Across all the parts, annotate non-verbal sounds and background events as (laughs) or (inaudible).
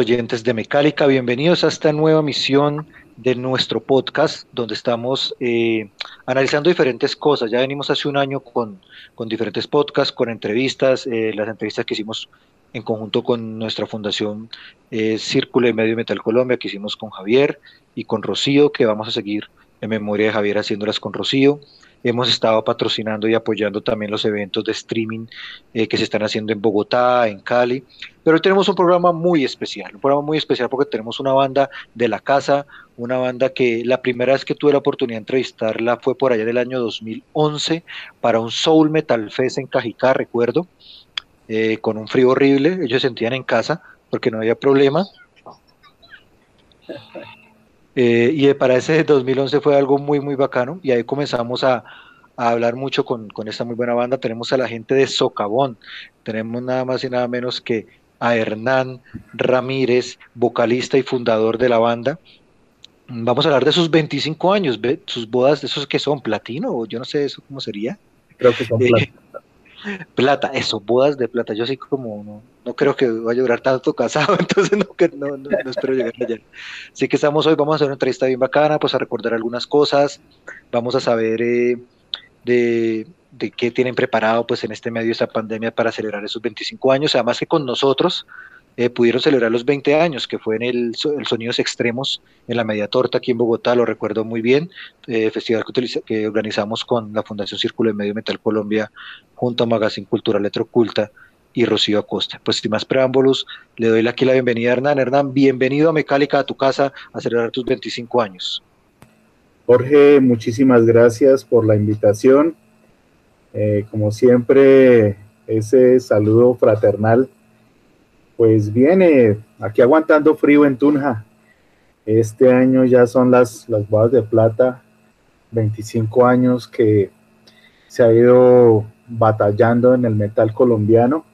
Oyentes de Mecálica, bienvenidos a esta nueva misión de nuestro podcast donde estamos eh, analizando diferentes cosas. Ya venimos hace un año con, con diferentes podcasts, con entrevistas, eh, las entrevistas que hicimos en conjunto con nuestra fundación eh, Círculo de Medio Metal Colombia, que hicimos con Javier y con Rocío, que vamos a seguir en memoria de Javier haciéndolas con Rocío. Hemos estado patrocinando y apoyando también los eventos de streaming eh, que se están haciendo en Bogotá, en Cali. Pero hoy tenemos un programa muy especial, un programa muy especial porque tenemos una banda de la casa, una banda que la primera vez que tuve la oportunidad de entrevistarla fue por allá del año 2011 para un Soul Metal Fest en Cajicá, recuerdo, eh, con un frío horrible. Ellos se sentían en casa porque no había problema. Eh, y para ese 2011 fue algo muy, muy bacano y ahí comenzamos a, a hablar mucho con, con, esta muy buena banda. Tenemos a la gente de Socavón, tenemos nada más y nada menos que a Hernán Ramírez, vocalista y fundador de la banda. Vamos a hablar de sus 25 años, sus bodas, de esos que son platino, o yo no sé eso cómo sería. Creo que son plata. Plata, eso, bodas de plata. Yo así como no, creo que vaya a durar tanto casado, (laughs) entonces no, no, espero llegar allá. Así que estamos hoy, vamos a hacer una entrevista bien bacana, pues a recordar algunas cosas, vamos a saber eh, de, de, qué tienen preparado pues en este medio de esta pandemia para celebrar esos 25 años, además que con nosotros eh, pudieron celebrar los 20 años, que fue en el, Sonidos Extremos, en la Media Torta, aquí en Bogotá, lo recuerdo muy bien, eh, festival que, utiliza, que, organizamos con la Fundación Círculo de Medio Metal Colombia, junto a Magazine Cultural Letroculta y Rocío Acosta. Pues sin más preámbulos, le doy aquí la bienvenida a Hernán. Hernán, bienvenido a Mecálica, a tu casa, a celebrar tus 25 años. Jorge, muchísimas gracias por la invitación. Eh, como siempre, ese saludo fraternal pues viene aquí aguantando frío en Tunja. Este año ya son las, las bodas de plata, 25 años que se ha ido batallando en el metal colombiano.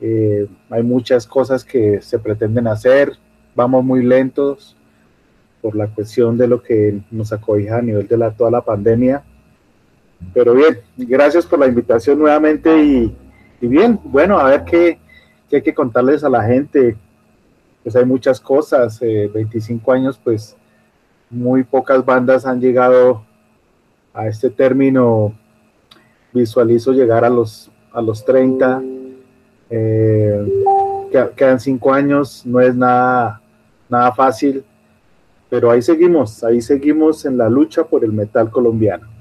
Eh, hay muchas cosas que se pretenden hacer, vamos muy lentos por la cuestión de lo que nos acobija a nivel de la, toda la pandemia. Pero bien, gracias por la invitación nuevamente y bien, bueno, a ver qué, que hay que contarles a la gente, pues hay muchas cosas, eh, 25 años, pues muy pocas bandas han llegado a este término, visualizo llegar a los, a los 30, eh, quedan 5 años, no es nada, nada fácil, pero ahí seguimos, ahí seguimos en la lucha por el metal colombiano.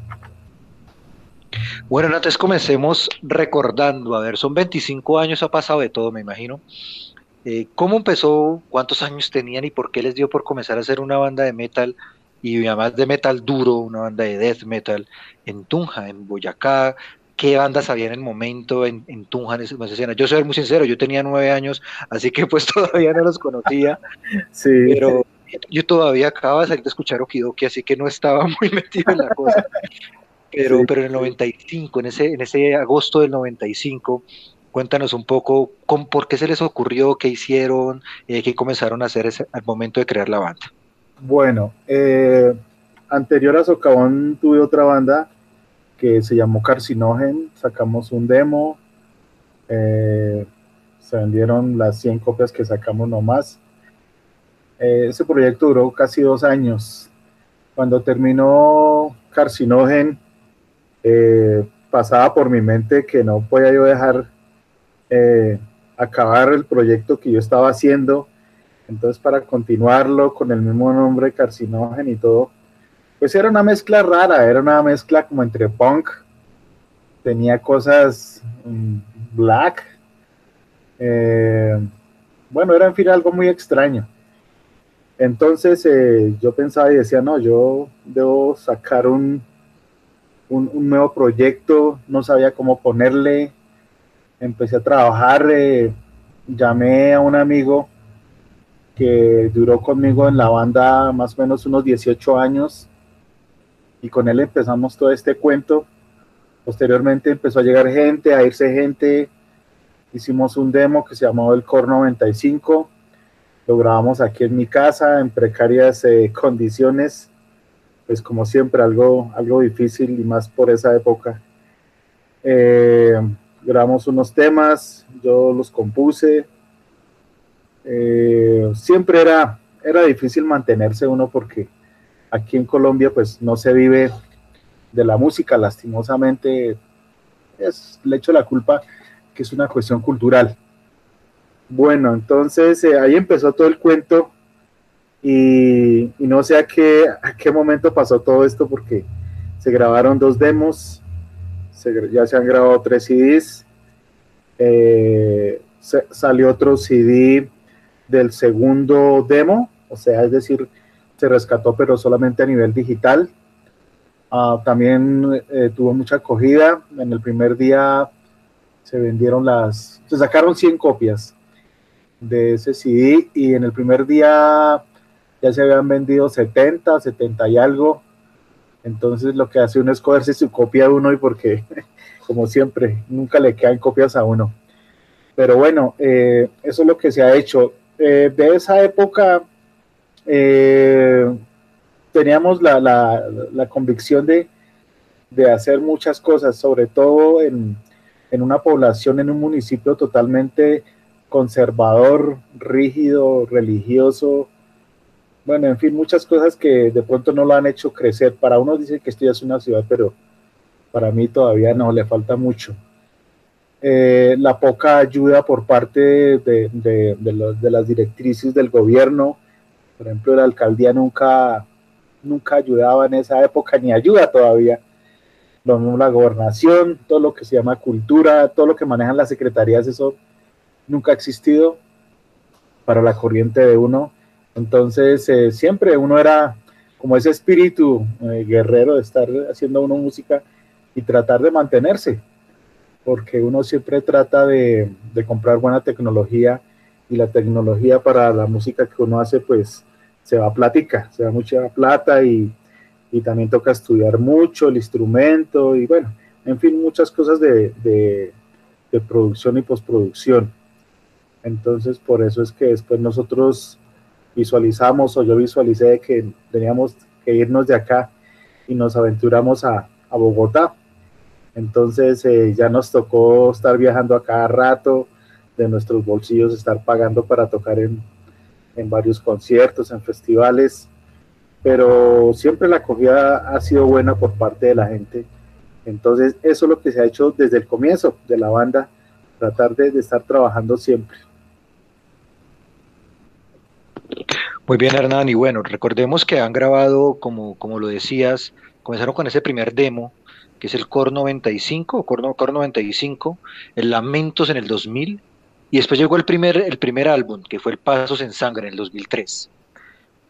Bueno, entonces comencemos recordando, a ver, son 25 años, ha pasado de todo, me imagino. Eh, ¿Cómo empezó? ¿Cuántos años tenían y por qué les dio por comenzar a hacer una banda de metal y además de metal duro, una banda de death metal en Tunja, en Boyacá? ¿Qué bandas había en el momento en, en Tunja, en esa escena? Yo soy muy sincero, yo tenía nueve años, así que pues (laughs) todavía no los conocía, (laughs) sí. pero yo todavía acababa de salir de escuchar Okidoki, así que no estaba muy (laughs) metido en la cosa. Pero, sí. pero en el 95, en ese, en ese agosto del 95, cuéntanos un poco con, por qué se les ocurrió, qué hicieron, eh, qué comenzaron a hacer ese, al momento de crear la banda. Bueno, eh, anterior a Socavón tuve otra banda que se llamó Carcinogen, sacamos un demo, eh, se vendieron las 100 copias que sacamos nomás. Eh, ese proyecto duró casi dos años. Cuando terminó Carcinogen, eh, pasaba por mi mente que no podía yo dejar eh, acabar el proyecto que yo estaba haciendo Entonces, para continuarlo con el mismo nombre, Carcinógeno y todo, pues era una mezcla rara, era una mezcla como entre punk, tenía cosas mm, black, eh, bueno, era en fin algo muy extraño. Entonces yo pensaba y decía, no, yo debo sacar un, un, nuevo proyecto, no sabía cómo ponerle, empecé a trabajar, eh, llamé a un amigo que duró conmigo en la banda más o menos unos 18 años y con él empezamos todo este cuento. Posteriormente empezó a llegar gente, a irse gente. Hicimos un demo que se llamó El Core 95. Lo grabamos aquí en mi casa en precarias eh, condiciones. Pues como siempre, algo, algo difícil y más por esa época. Eh, grabamos unos temas, yo los compuse eh, siempre era, era difícil mantenerse uno porque aquí en Colombia pues no se vive de la música, lastimosamente es, le echo la culpa que es una cuestión cultural. Bueno, entonces eh, ahí empezó todo el cuento y, no sé a qué, momento pasó todo esto porque se grabaron dos demos, ya se han grabado tres CDs, eh, salió otro CD del segundo demo, o sea, es decir, se rescató pero solamente a nivel digital. Ah, también eh, tuvo mucha acogida. En el primer día se vendieron las, se sacaron 100 copias de ese CD y en el primer día ya se habían vendido 70, 70 y algo. Entonces lo que hace uno es cogerse su copia de uno y porque, (laughs) como siempre, nunca le quedan copias a uno. Pero bueno, eh, eso es lo que se ha hecho. Eh, de esa época eh, teníamos la, convicción de, hacer muchas cosas, sobre todo en, una población, en un municipio totalmente conservador, rígido, religioso, bueno, en fin, muchas cosas que de pronto no lo han hecho crecer. Para uno dice que esto ya es una ciudad, pero para mí todavía no, le falta mucho. Eh, la poca ayuda por parte de, de, las directrices del gobierno. Por ejemplo, la alcaldía nunca, nunca ayudaba en esa época, ni ayuda todavía. Lo mismo la gobernación, todo lo que se llama cultura, todo lo que manejan las secretarías, eso nunca ha existido para la corriente de uno. Entonces, eh, siempre uno era como ese espíritu eh, guerrero de estar haciendo uno música y tratar de mantenerse porque uno siempre trata de, comprar buena tecnología y la tecnología para la música que uno hace, pues se va a platica, se va mucha plata y, también toca estudiar mucho el instrumento y bueno, en fin, muchas cosas de, de producción y postproducción. Entonces, por eso es que después nosotros visualizamos o yo visualicé que teníamos que irnos de acá y nos aventuramos a, Bogotá entonces eh, ya nos tocó estar viajando a cada rato de nuestros bolsillos, estar pagando para tocar en, varios conciertos, en festivales, pero siempre la acogida ha sido buena por parte de la gente. Entonces eso es lo que se ha hecho desde el comienzo de la banda, tratar de, estar trabajando siempre. Muy bien, Hernán. Y bueno, recordemos que han grabado, como, como lo decías, comenzaron con ese primer demo que es el Core 95, Core, Core 95, el Lamentos en el 2000, y después llegó el primer, el primer álbum, que fue el Pasos en Sangre en el 2003.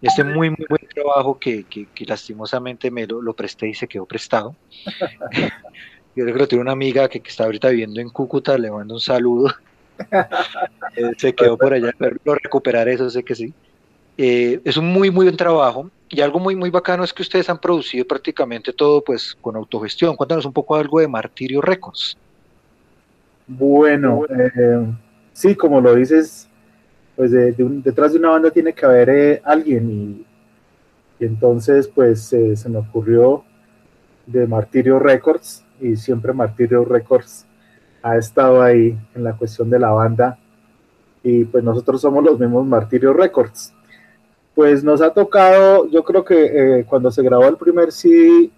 Este muy, muy buen trabajo que, que, lastimosamente me lo, presté y se quedó prestado. (laughs) Yo creo que tiene una amiga que, está ahorita viviendo en Cúcuta, le mando un saludo. (laughs) Eh, se quedó por allá, pero lo recuperaré, eso sé que sí. Eh, es un muy, muy buen trabajo. Y algo muy, muy bacano es que ustedes han producido prácticamente todo pues con autogestión. Cuéntanos un poco algo de Martirio Records. Bueno, eh, sí, como lo dices, pues detrás de una banda tiene que haber eh, alguien y, entonces pues se me ocurrió de Martirio Records y siempre Martirio Records ha estado ahí en la cuestión de la banda y pues nosotros somos los mismos Martirio Records pues nos ha tocado, yo creo que eh, cuando se grabó el primer CD,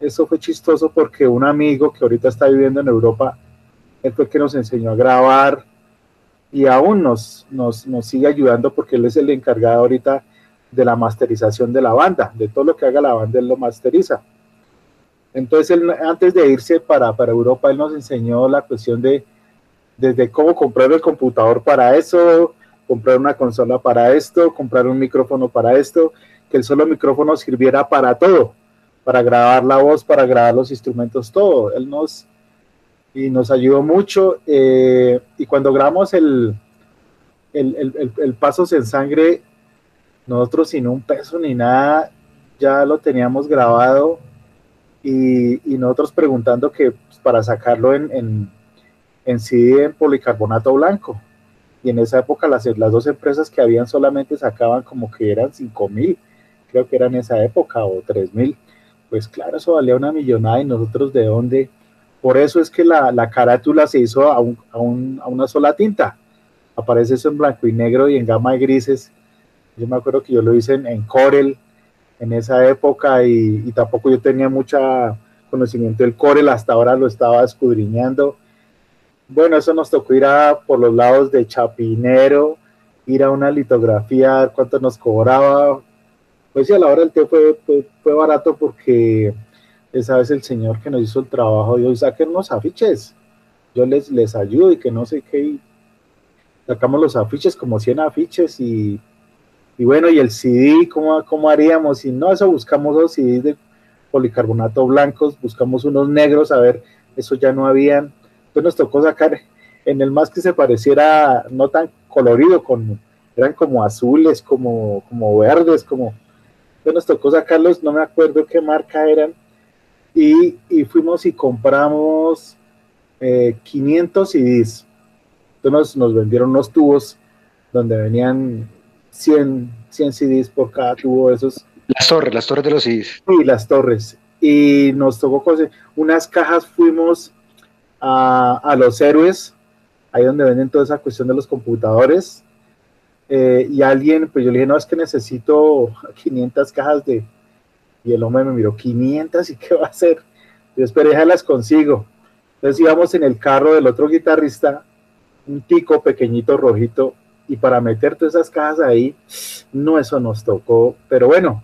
eso fue chistoso porque un amigo que ahorita está viviendo en Europa, él fue el que nos enseñó a grabar y aún nos, nos, nos sigue ayudando porque él es el encargado ahorita de la masterización de la banda, de todo lo que haga la banda, él lo masteriza. Entonces, él, antes de irse para, para Europa, él nos enseñó la cuestión de desde cómo comprar el computador para eso, comprar una consola para esto, comprar un micrófono para esto, que el solo micrófono sirviera para todo, para grabar la voz, para grabar los instrumentos, todo. Él nos, y nos ayudó mucho. Eh, y cuando grabamos el, el, el, el, Pasos en Sangre, nosotros sin un peso ni nada, ya lo teníamos grabado y, y nosotros preguntando que pues, para sacarlo en, en, en, CD en policarbonato blanco. Y en esa época las, las dos empresas que habían solamente sacaban como que eran 5 mil, creo que era en esa época, o 3 mil. Pues claro, eso valía una millonada y nosotros de dónde por eso es que la, la carátula se hizo a, un, a, un, a, una sola tinta. Aparece eso en blanco y negro y en gama de grises. Yo me acuerdo que yo lo hice en, Corel en esa época y, y, tampoco yo tenía mucha conocimiento del Corel, hasta ahora lo estaba escudriñando. Bueno, eso nos tocó ir a, por los lados de Chapinero, ir a una litografía, a ver cuánto nos cobraba. Pues sí, a la hora del té fue, barato porque esa vez el señor que nos hizo el trabajo dijo, saquen unos afiches, yo les, les ayudo y que no sé qué, sacamos los afiches, como 100 afiches y, y bueno, y el CD, ¿cómo, ¿cómo haríamos? Y no, eso buscamos los CDs de policarbonato blancos, buscamos unos negros, a ver, eso ya no habían, entonces nos tocó sacar en el más que se pareciera, no tan colorido, con, eran como azules, como, como verdes, como, entonces nos tocó sacarlos, no me acuerdo qué marca eran, y, y fuimos y compramos eh, 500 CDs. Entonces nos, nos, vendieron unos tubos donde venían 100, 100 CDs por cada tubo esos. Las torres, las torres de los CDs. Sí, las torres. Y nos tocó cosas, unas cajas, fuimos a, los héroes, ahí donde venden toda esa cuestión de los computadores. Eh, y alguien, pues yo le dije, no, es que necesito 500 cajas de, y el hombre me miró 500 y qué va a hacer. Yo esperé, las consigo. Entonces íbamos en el carro del otro guitarrista, un tico pequeñito rojito, y para meter todas esas cajas ahí, no, eso nos tocó. Pero bueno,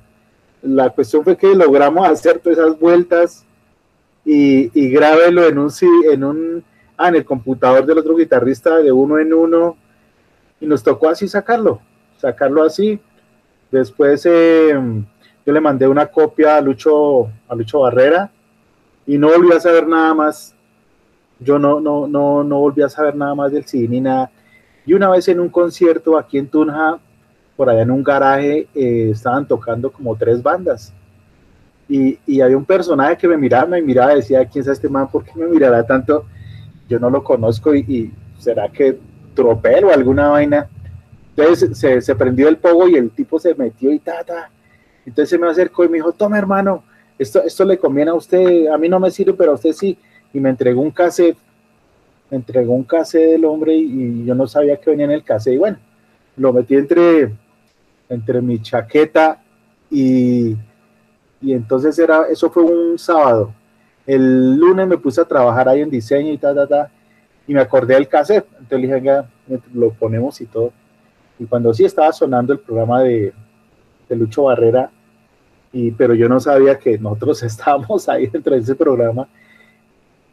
la cuestión fue que logramos hacer todas esas vueltas y, y grábelo en un, en un, ah, en el computador del otro guitarrista de uno en uno, y nos tocó así sacarlo, sacarlo así. Después, eh, yo le mandé una copia a Lucho, a Lucho Barrera y no volví a saber nada más. Yo no, no, no, no volví a saber nada más del CD ni nada. Y una vez en un concierto aquí en Tunja, por allá en un garaje, eh, estaban tocando como tres bandas. Y, y, había un personaje que me miraba, me miraba, decía, ¿quién es este man? ¿Por qué me mirará tanto? Yo no lo conozco y, y será que tropel o alguna vaina. Entonces se, se, prendió el pogo y el tipo se metió y ta, ta. Entonces se me acercó y me dijo, toma hermano, esto, esto le conviene a usted, a mí no me sirve, pero a usted sí. Y me entregó un cassette, me entregó un cassette del hombre y, yo no sabía que venía en el cassette. Y bueno, lo metí entre, entre mi chaqueta y, y entonces era, eso fue un sábado. El lunes me puse a trabajar ahí en diseño y ta, ta, ta, y me acordé del cassette. Entonces dije, venga, lo ponemos y todo. Y cuando sí estaba sonando el programa de, de Lucho Barrera, y, pero yo no sabía que nosotros (laughs) estábamos ahí dentro de ese programa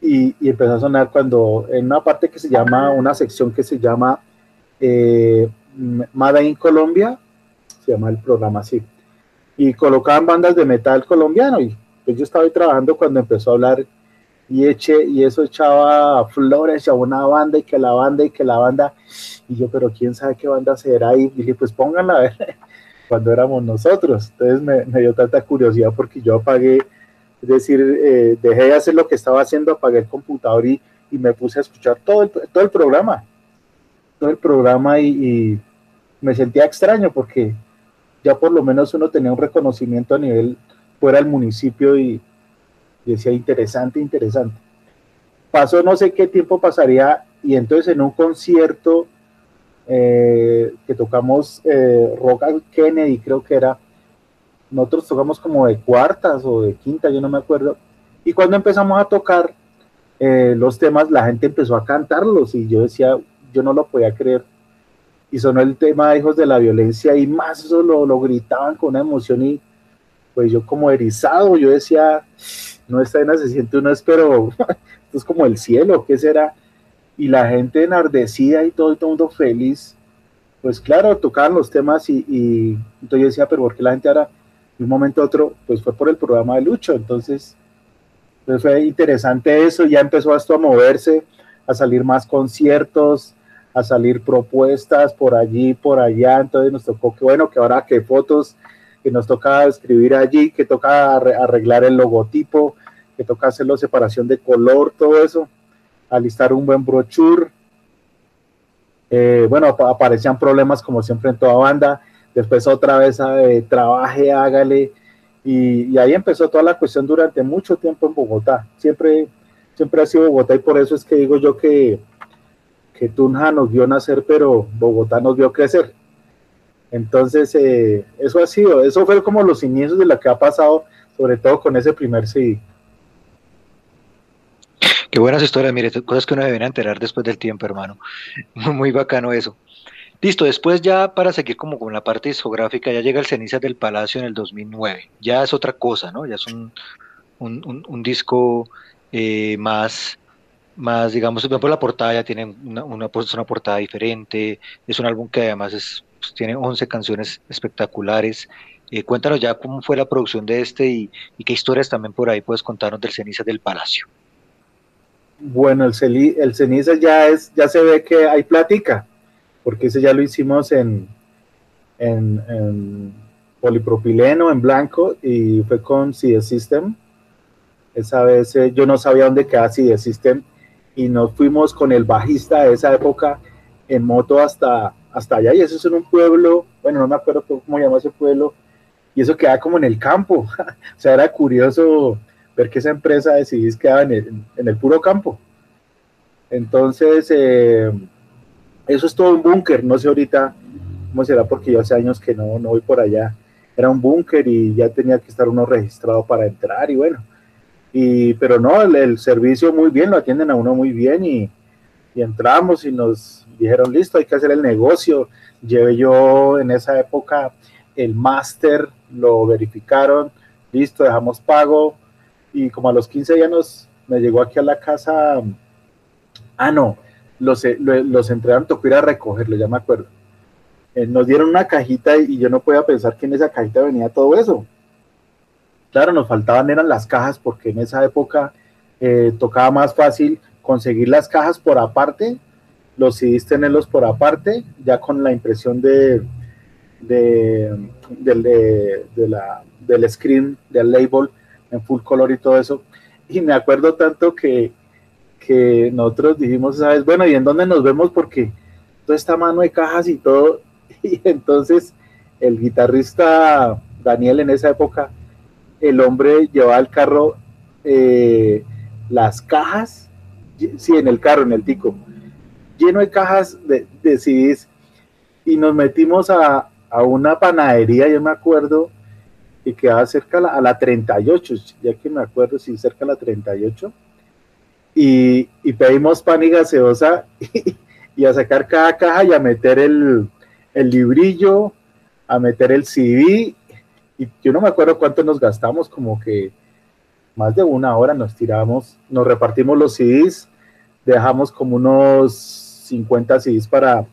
y, y, empezó a sonar cuando en una parte que se llama, una sección que se llama eh, Mada in Colombia, se llama el programa así, y colocaban bandas de metal colombiano. Y pues yo estaba ahí trabajando cuando empezó a hablar y eche, y eso echaba flores a una banda y que la banda y que la banda. Y yo pero quién sabe qué banda será y dije pues pónganla a ver (laughs) cuando éramos nosotros. Entonces me, me dio tanta curiosidad porque yo apagué, es decir, eh, dejé de hacer lo que estaba haciendo, apagué el computador y, y me puse a escuchar todo el, todo el programa, todo el programa y, y, me sentía extraño porque ya por lo menos uno tenía un reconocimiento a nivel fuera del municipio y, decía interesante, interesante. Pasó no sé qué tiempo pasaría y entonces en un concierto eh, que tocamos eh, Rock Kennedy, creo que era. Nosotros tocamos como de cuartas o de quinta, yo no me acuerdo. Y cuando empezamos a tocar eh, los temas, la gente empezó a cantarlos y yo decía, yo no lo podía creer. Y sonó el tema hijos de la violencia y más eso lo, lo gritaban con una emoción y pues yo como erizado, yo decía, no está en se siente uno, pero (laughs) esto es como el cielo, ¿qué será? Y la gente enardecida y todo, el mundo feliz. Pues claro, tocaban los temas y, y entonces yo decía, pero ¿por qué la gente ahora, de un momento a otro, pues fue por el programa de Lucho? Entonces, pues fue interesante eso, ya empezó esto a moverse, a salir más conciertos, a salir propuestas por allí, por allá, entonces nos tocó que bueno, que ahora que fotos, que nos toca escribir allí, que toca arreglar el logotipo, que toca hacerlo separación de color, todo eso, alistar un buen brochure. Eh, bueno, aparecían problemas como siempre en toda banda, después otra vez eh, trabaje, hágale, y, ahí empezó toda la cuestión durante mucho tiempo en Bogotá, siempre, siempre ha sido Bogotá y por eso es que digo yo que, que Tunja nos vio nacer, pero Bogotá nos vio crecer. Entonces, eh, eso ha sido, eso fue como los inicios de lo que ha pasado, sobre todo con ese primer CD. Qué buenas historias, mire, cosas que uno debería enterar después del tiempo, hermano. (laughs) Muy bacano eso. Listo, después ya para seguir como con la parte discográfica, ya llega el Cenizas del Palacio en el 2009. Ya es otra cosa, ¿no? Ya es un, un, disco eh, más, más, digamos, por la portada ya tiene una, una, una portada diferente, es un álbum que además es pues, tiene 11 canciones espectaculares. Eh, cuéntanos ya cómo fue la producción de este y, qué historias también por ahí puedes contarnos del Ceniza del Palacio. Bueno, el, el Ceniza ya, es, ya se ve que hay plática, porque ese ya lo hicimos en, en, polipropileno, en blanco, y fue con CD System. Esa vez eh, yo no sabía dónde quedaba CD System, y nos fuimos con el bajista de esa época en moto hasta, hasta allá y eso es en un pueblo, bueno, no me acuerdo cómo llama ese pueblo, y eso queda como en el campo. (laughs) o sea, era curioso ver que esa empresa de CDs quedaba en el, en el puro campo. Entonces, eh, eso es todo un búnker, no sé ahorita cómo será porque yo hace años que no, no voy por allá. Era un búnker y ya tenía que estar uno registrado para entrar y bueno. Y, pero no, el, servicio muy bien, lo atienden a uno muy bien y, entramos y nos dijeron, listo, hay que hacer el negocio. Llevé yo en esa época el máster, lo verificaron, listo, dejamos pago. Y como a los 15 días me llegó aquí a la casa, ah, no, los, los entregaron, tocó ir a recogerlo, ya me acuerdo. Eh, nos dieron una cajita y yo no podía pensar que en esa cajita venía todo eso. Claro, nos faltaban eran las cajas porque en esa época eh, tocaba más fácil conseguir las cajas por aparte los CDs tenerlos por aparte, ya con la impresión de, de, la, del screen, del label en full color y todo eso. Y me acuerdo tanto que, que nosotros dijimos, ¿sabes? Bueno, ¿y en dónde nos vemos? Porque toda esta mano de cajas y todo. (laughs) Y entonces el guitarrista Daniel en esa época, el hombre llevaba al carro eh, las cajas, sí, en el carro, en el tico, lleno de cajas de, de CDs y nos metimos a, a, una panadería, yo me acuerdo, y quedaba cerca a la, a la 38, ya que me acuerdo, si cerca a la 38, y, y pedimos pan y gaseosa (laughs) y, y, a sacar cada caja y a meter el, el librillo, a meter el CD, y yo no me acuerdo cuánto nos gastamos, como que más de una hora nos tiramos, nos repartimos los CDs, dejamos como unos 50 CDs para,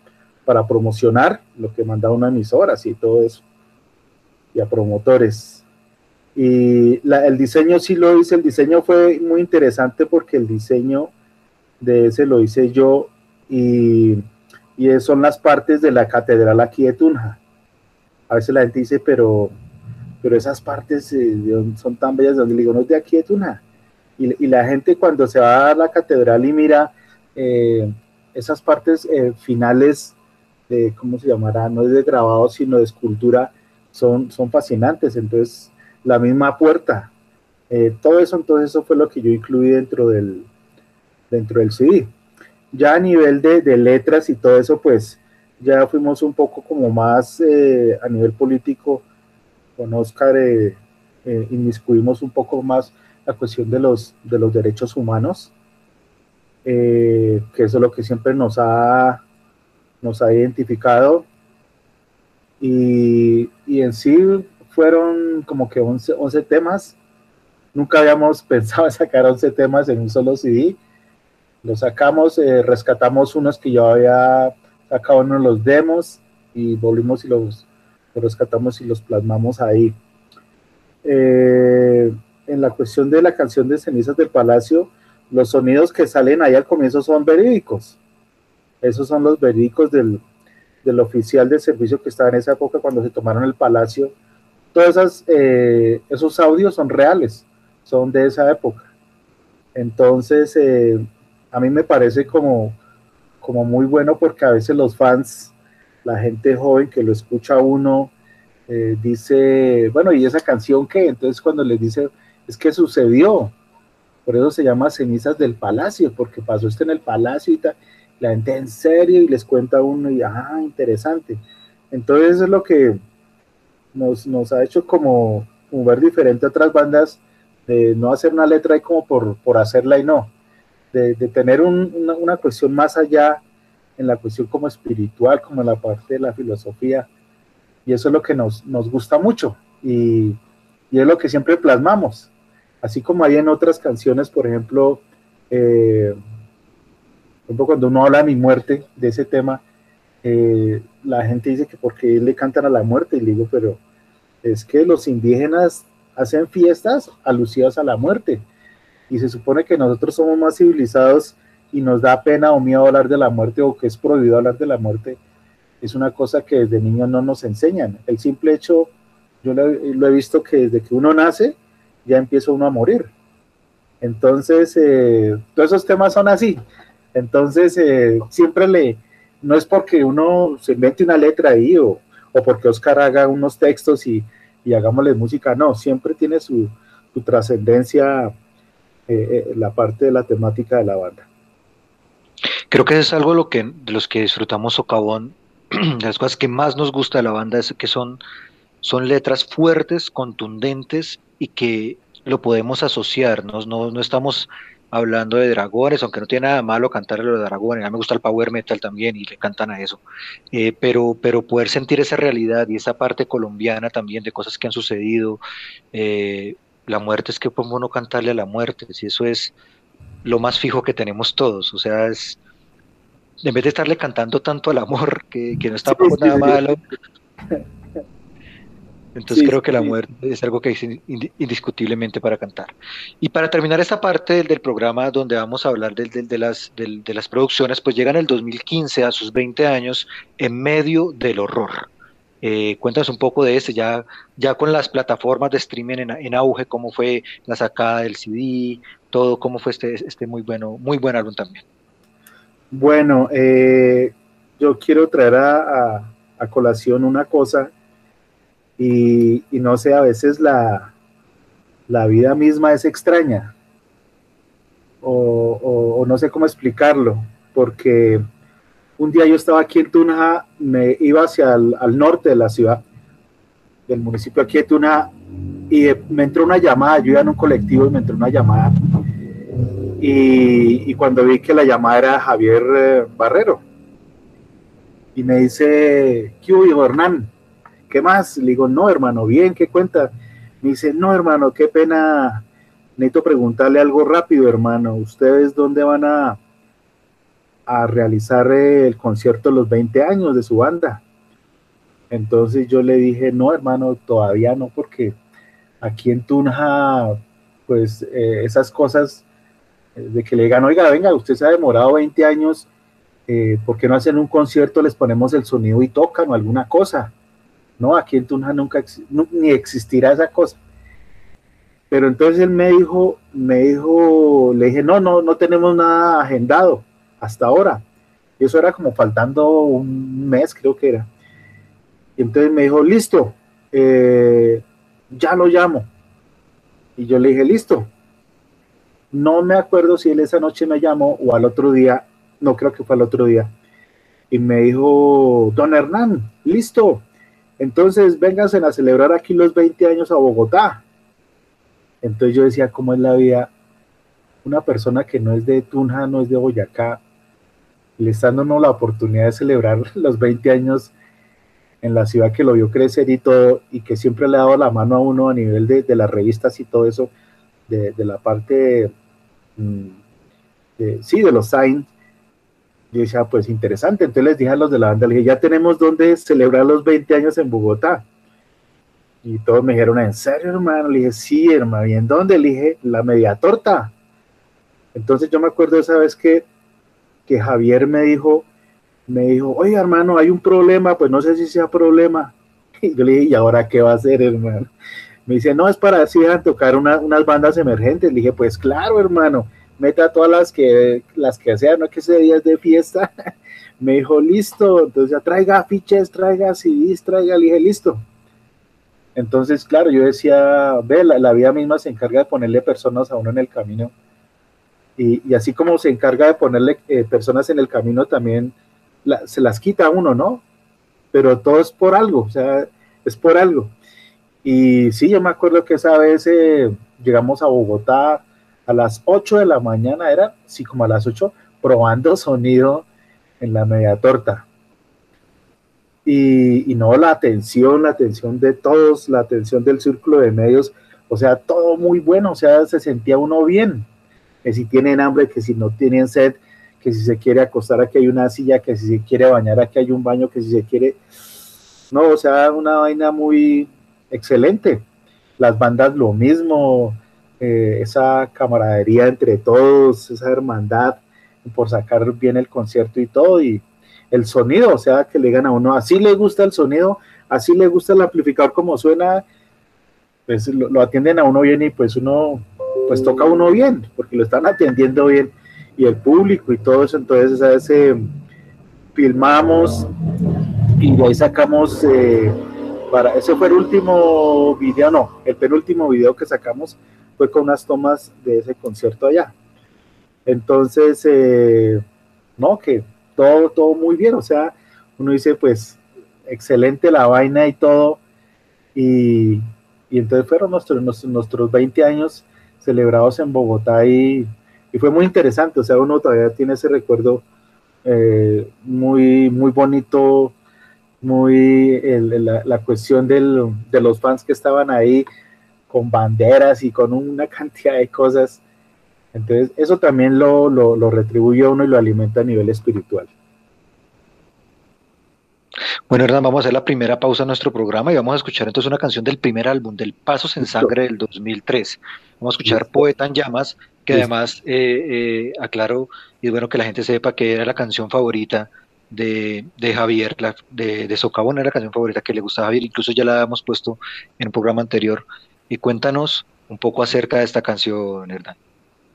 para promocionar lo que mandaba una emisora y todo eso, y a promotores. Y el diseño sí lo hice, el diseño fue muy interesante porque el diseño de ese lo hice yo y, y son las partes de la catedral aquí de Tunja. A veces la gente dice, pero, pero esas partes eh, son tan bellas, donde digo, no es de aquí de Tunja. Y, y, la gente cuando se va a la catedral y mira eh, esas partes eh, finales de, ¿cómo se llamará? No es de grabado, sino de escultura, son, son fascinantes. Entonces, la misma puerta, eh, todo eso, entonces eso fue lo que yo incluí dentro del, dentro del CD. Ya a nivel de, de letras y todo eso, pues ya fuimos un poco como más eh, a nivel político, con Oscar inmiscuimos un poco más la cuestión de los, de los derechos humanos eh, que eso es lo que siempre nos ha identificado y, en sí fueron como que 11, 11, temas. Nunca habíamos (laughs) pensado en sacar 11 temas en un solo CD. Lo sacamos, eh, rescatamos unos que yo había sacado en los demos y volvimos y los, rescatamos y los plasmamos ahí. Eh, en la cuestión de la canción de Cenizas del Palacio, los sonidos que salen ahí al comienzo son verídicos. Esos son los verídicos del, del oficial de servicio que estaba en esa época cuando se tomaron el palacio. Todos eh, esos audios son reales, son de esa época. Entonces, eh, a mí me parece como, como muy bueno porque a veces los fans, la gente joven que lo escucha uno, eh, dice, bueno, ¿y esa canción qué? Entonces cuando les dice, es que sucedió, por eso se llama Cenizas del Palacio, porque pasó esto en el palacio y tal la gente en serio y les cuenta uno y, ah, interesante. Entonces es lo que nos, nos ha hecho como, ver diferente a otras bandas, de no hacer una letra ahí como por, por hacerla y no, de tener una, una, cuestión más allá en la cuestión como espiritual, como en la parte de la filosofía. Y eso es lo que nos, nos gusta mucho y, y, es lo que siempre plasmamos. Así como hay en otras canciones, por ejemplo, eh, cuando uno habla de mi muerte, de ese tema, eh, la gente dice que porque le cantan a la muerte, y le digo, pero es que los indígenas hacen fiestas alusivas a la muerte, y se supone que nosotros somos más civilizados y nos da pena o miedo hablar de la muerte o que es prohibido hablar de la muerte, es una cosa que desde niños no nos enseñan. El simple hecho, yo lo, he visto que desde que uno nace, ya empieza uno a morir. Entonces, eh, todos esos temas son así. Entonces, eh, siempre le, no es porque uno se invente una letra ahí o, porque Oscar haga unos textos y, y hagámosle música, no, siempre tiene su, trascendencia eh, eh, la parte de la temática de la banda. Creo que es algo lo que, de los que disfrutamos Socavón, (clears throat) las cosas que más nos gusta de la banda es que son, son letras fuertes, contundentes y que lo podemos asociar, no, no estamos hablando de dragones, aunque no tiene nada malo cantarle a los dragones, a mí me gusta el power metal también y le cantan a eso, eh, pero, pero poder sentir esa realidad y esa parte colombiana también de cosas que han sucedido, eh, la muerte es que podemos no cantarle a la muerte, si eso es lo más fijo que tenemos todos, o sea, es en vez de estarle cantando tanto al amor, que, no está por nada malo, entonces creo que la muerte es algo que es indiscutiblemente para cantar. Y para terminar esta parte del, programa donde vamos a hablar de, las, de, las producciones, pues llegan el 2015 a sus 20 años en medio del horror. Eh, cuéntanos un poco de este, ya, ya con las plataformas de streaming en, auge, cómo fue la sacada del CD, todo, cómo fue este, este muy bueno, muy buen álbum también. Bueno, eh, yo quiero traer a, colación una cosa y, no sé, a veces la, la vida misma es extraña, o, no sé cómo explicarlo, porque un día yo estaba aquí en Tunja, me iba hacia el al norte de la ciudad, del municipio aquí de Tunja, y me entró una llamada, yo iba en un colectivo y me entró una llamada, y, cuando vi que la llamada era Javier eh, Barrero, y me dice, ¿qué hubo, Hernán? ¿qué más? Le digo, no, hermano, bien, ¿qué cuenta? Me dice, no, hermano, qué pena, necesito preguntarle algo rápido, hermano. ¿Ustedes dónde van a, a realizar el concierto los 20 años de su banda? Entonces yo le dije, no, hermano, todavía no, porque aquí en Tunja, pues eh, esas cosas eh, de que le digan, oiga, venga, usted se ha demorado 20 años, eh, ¿por qué no hacen un concierto, les ponemos el sonido y tocan o alguna cosa? No, aquí en Tunja nunca ni existirá esa cosa. Pero entonces él me dijo, me dijo, le dije, no, no, no tenemos nada agendado hasta ahora. Eso era como faltando un mes, creo que era. Y entonces me dijo, listo, eh, ya lo llamo. Y yo le dije, listo. No me acuerdo si él esa noche me llamó o al otro día, no creo que fue al otro día. Y me dijo, don Hernán, listo, entonces, vénganse a celebrar aquí los 20 años a Bogotá. Entonces yo decía, ¿cómo es la vida? Una persona que no es de Tunja, no es de Boyacá, le están dando la oportunidad de celebrar (laughs) los 20 años en la ciudad que lo vio crecer y todo, y que siempre le ha dado la mano a uno a nivel de, las revistas y todo eso, de, la parte, de, sí, de los signs. Yo decía, pues interesante. Entonces les dije a los de la banda, le dije, ya tenemos donde celebrar los 20 años en Bogotá. Y todos me dijeron, ¿en serio, hermano? Le dije, sí, hermano. ¿Y en dónde? Le dije, la media torta. Entonces yo me acuerdo esa vez que, que Javier me dijo, me dijo, oye hermano, hay un problema, pues no sé si sea problema. (laughs) Y yo le dije, ¿y ahora qué va a hacer, hermano? Me dice, no, es para si dejan tocar unas bandas emergentes. Le dije, pues claro, hermano, meta todas las que, las que sean, no que ese día es de fiesta. (laughs) me dijo, listo, entonces ya traiga fiches, traiga CDs, traiga, le dije, listo. Entonces, claro, yo decía, ve, la, vida misma se encarga de ponerle personas a uno en el camino. Y, así como se encarga de ponerle eh, personas en el camino, también se las quita uno, ¿no? Pero todo es por algo, o sea, es por algo. Y sí, yo me acuerdo que esa vez eh, llegamos a Bogotá a las 8 de la mañana, era, sí, como a las 8, probando (laughs) sonido en la media torta. Y, no la atención, la atención de todos, la atención del círculo de medios, o sea, todo muy bueno, o sea, se sentía uno bien, que si tienen hambre, que si no tienen sed, que si se quiere acostar aquí hay una silla, que si se quiere bañar aquí hay un baño, que si se quiere... No, o sea, una vaina muy excelente. Las bandas lo mismo, eh, esa camaradería entre todos, esa hermandad por sacar bien el concierto y todo, y el sonido, o sea, que le digan a uno, así le gusta el sonido, así le gusta el amplificador como suena, pues lo, atienden a uno bien y pues uno, pues toca uno bien, porque lo están atendiendo bien, y el público y todo eso, entonces a veces filmamos y de ahí sacamos, eh, para, ese fue el último video, no, el penúltimo video que sacamos fue con unas tomas de ese concierto allá. Entonces, eh, no, que todo, todo muy bien, o sea, uno dice, pues, excelente la vaina y todo, y, y entonces fueron nuestros, nuestros, nuestros 20 años celebrados en Bogotá y, y, fue muy interesante, o sea, uno todavía tiene ese recuerdo eh, muy, muy bonito, muy la, la, cuestión del, de los fans que estaban ahí con banderas y con una (laughs) cantidad de cosas entonces, eso también lo, lo, retribuye a uno y lo alimenta a nivel espiritual. Bueno, Hernán, vamos a hacer la primera pausa en nuestro programa y vamos a escuchar entonces una canción del primer álbum, del Pasos en Sangre del 2003. Vamos a escuchar Poeta en Llamas, que además eh, eh, aclaro, y es bueno que la gente sepa que era la canción favorita de, Javier, de, de Socavón, era la canción favorita que le gustaba a Javier, incluso ya la habíamos puesto en un programa anterior. Y cuéntanos un poco acerca de esta canción, Hernán.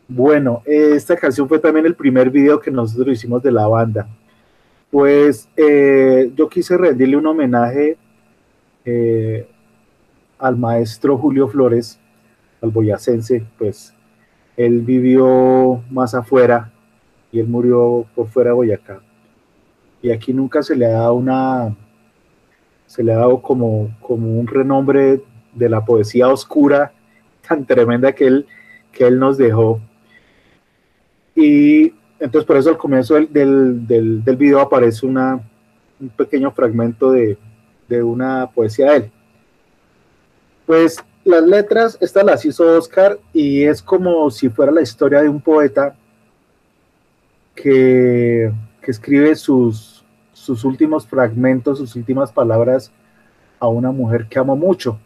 Bueno, esta canción fue también el primer video que nosotros hicimos de la banda. Pues eh, yo quise rendirle un homenaje eh, al maestro Julio Flores, al boyacense, pues él vivió más afuera y él murió por fuera de Boyacá. Y aquí nunca se le ha dado una, se le ha dado como, como un renombre de la poesía oscura (laughs) tan tremenda que él, que él nos dejó. Y entonces por eso al comienzo del, del, del, video aparece una, un pequeño fragmento de, de, una poesía de él. Pues las letras, estas las hizo Oscar y es como si fuera la historia de un poeta que, que escribe sus, sus últimos fragmentos, sus últimas palabras a una mujer que amo mucho.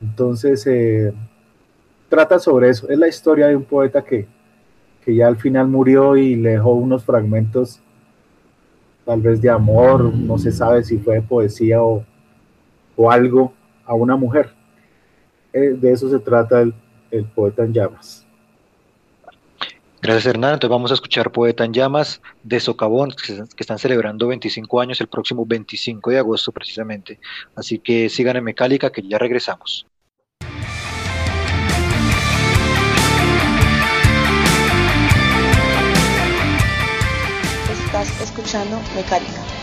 Entonces, eh, trata sobre eso. Es la historia de un poeta que, que ya al final murió y le dejó unos fragmentos tal vez de amor, no se sabe si fue de poesía o, o algo a una mujer. Eh, de eso se trata el, el, Poeta en Llamas. Gracias Hernán, entonces vamos a escuchar Poeta en Llamas de Socavón, que están celebrando 25 años el próximo 25 de agosto precisamente. Así que sigan en Mecálica que ya regresamos. escuchando Mecánica.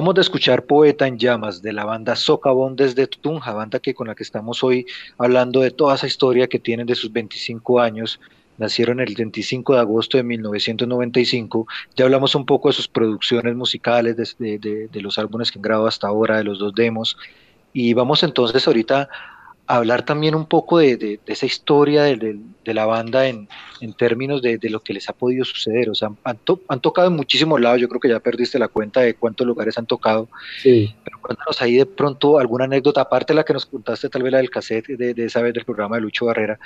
Acabamos de escuchar Poeta en Llamas de la banda Socavón desde Tunja, banda que con la que estamos hoy hablando de toda esa historia que tienen de sus 25 años. Nacieron el 25 de agosto de 1995. Ya hablamos un poco de sus producciones musicales, de, de los álbumes que han grabado hasta ahora, de los dos demos. Y vamos entonces ahorita hablar también un poco de, esa historia de, la banda en, términos de, lo que les ha podido suceder. O sea, han, tocado en muchísimos lados, yo creo que ya perdiste la cuenta de cuántos lugares han tocado. Sí. Pero cuéntanos ahí de pronto alguna anécdota, aparte de la que nos contaste, tal vez la del cassette de, esa vez del programa de Lucho Barrera,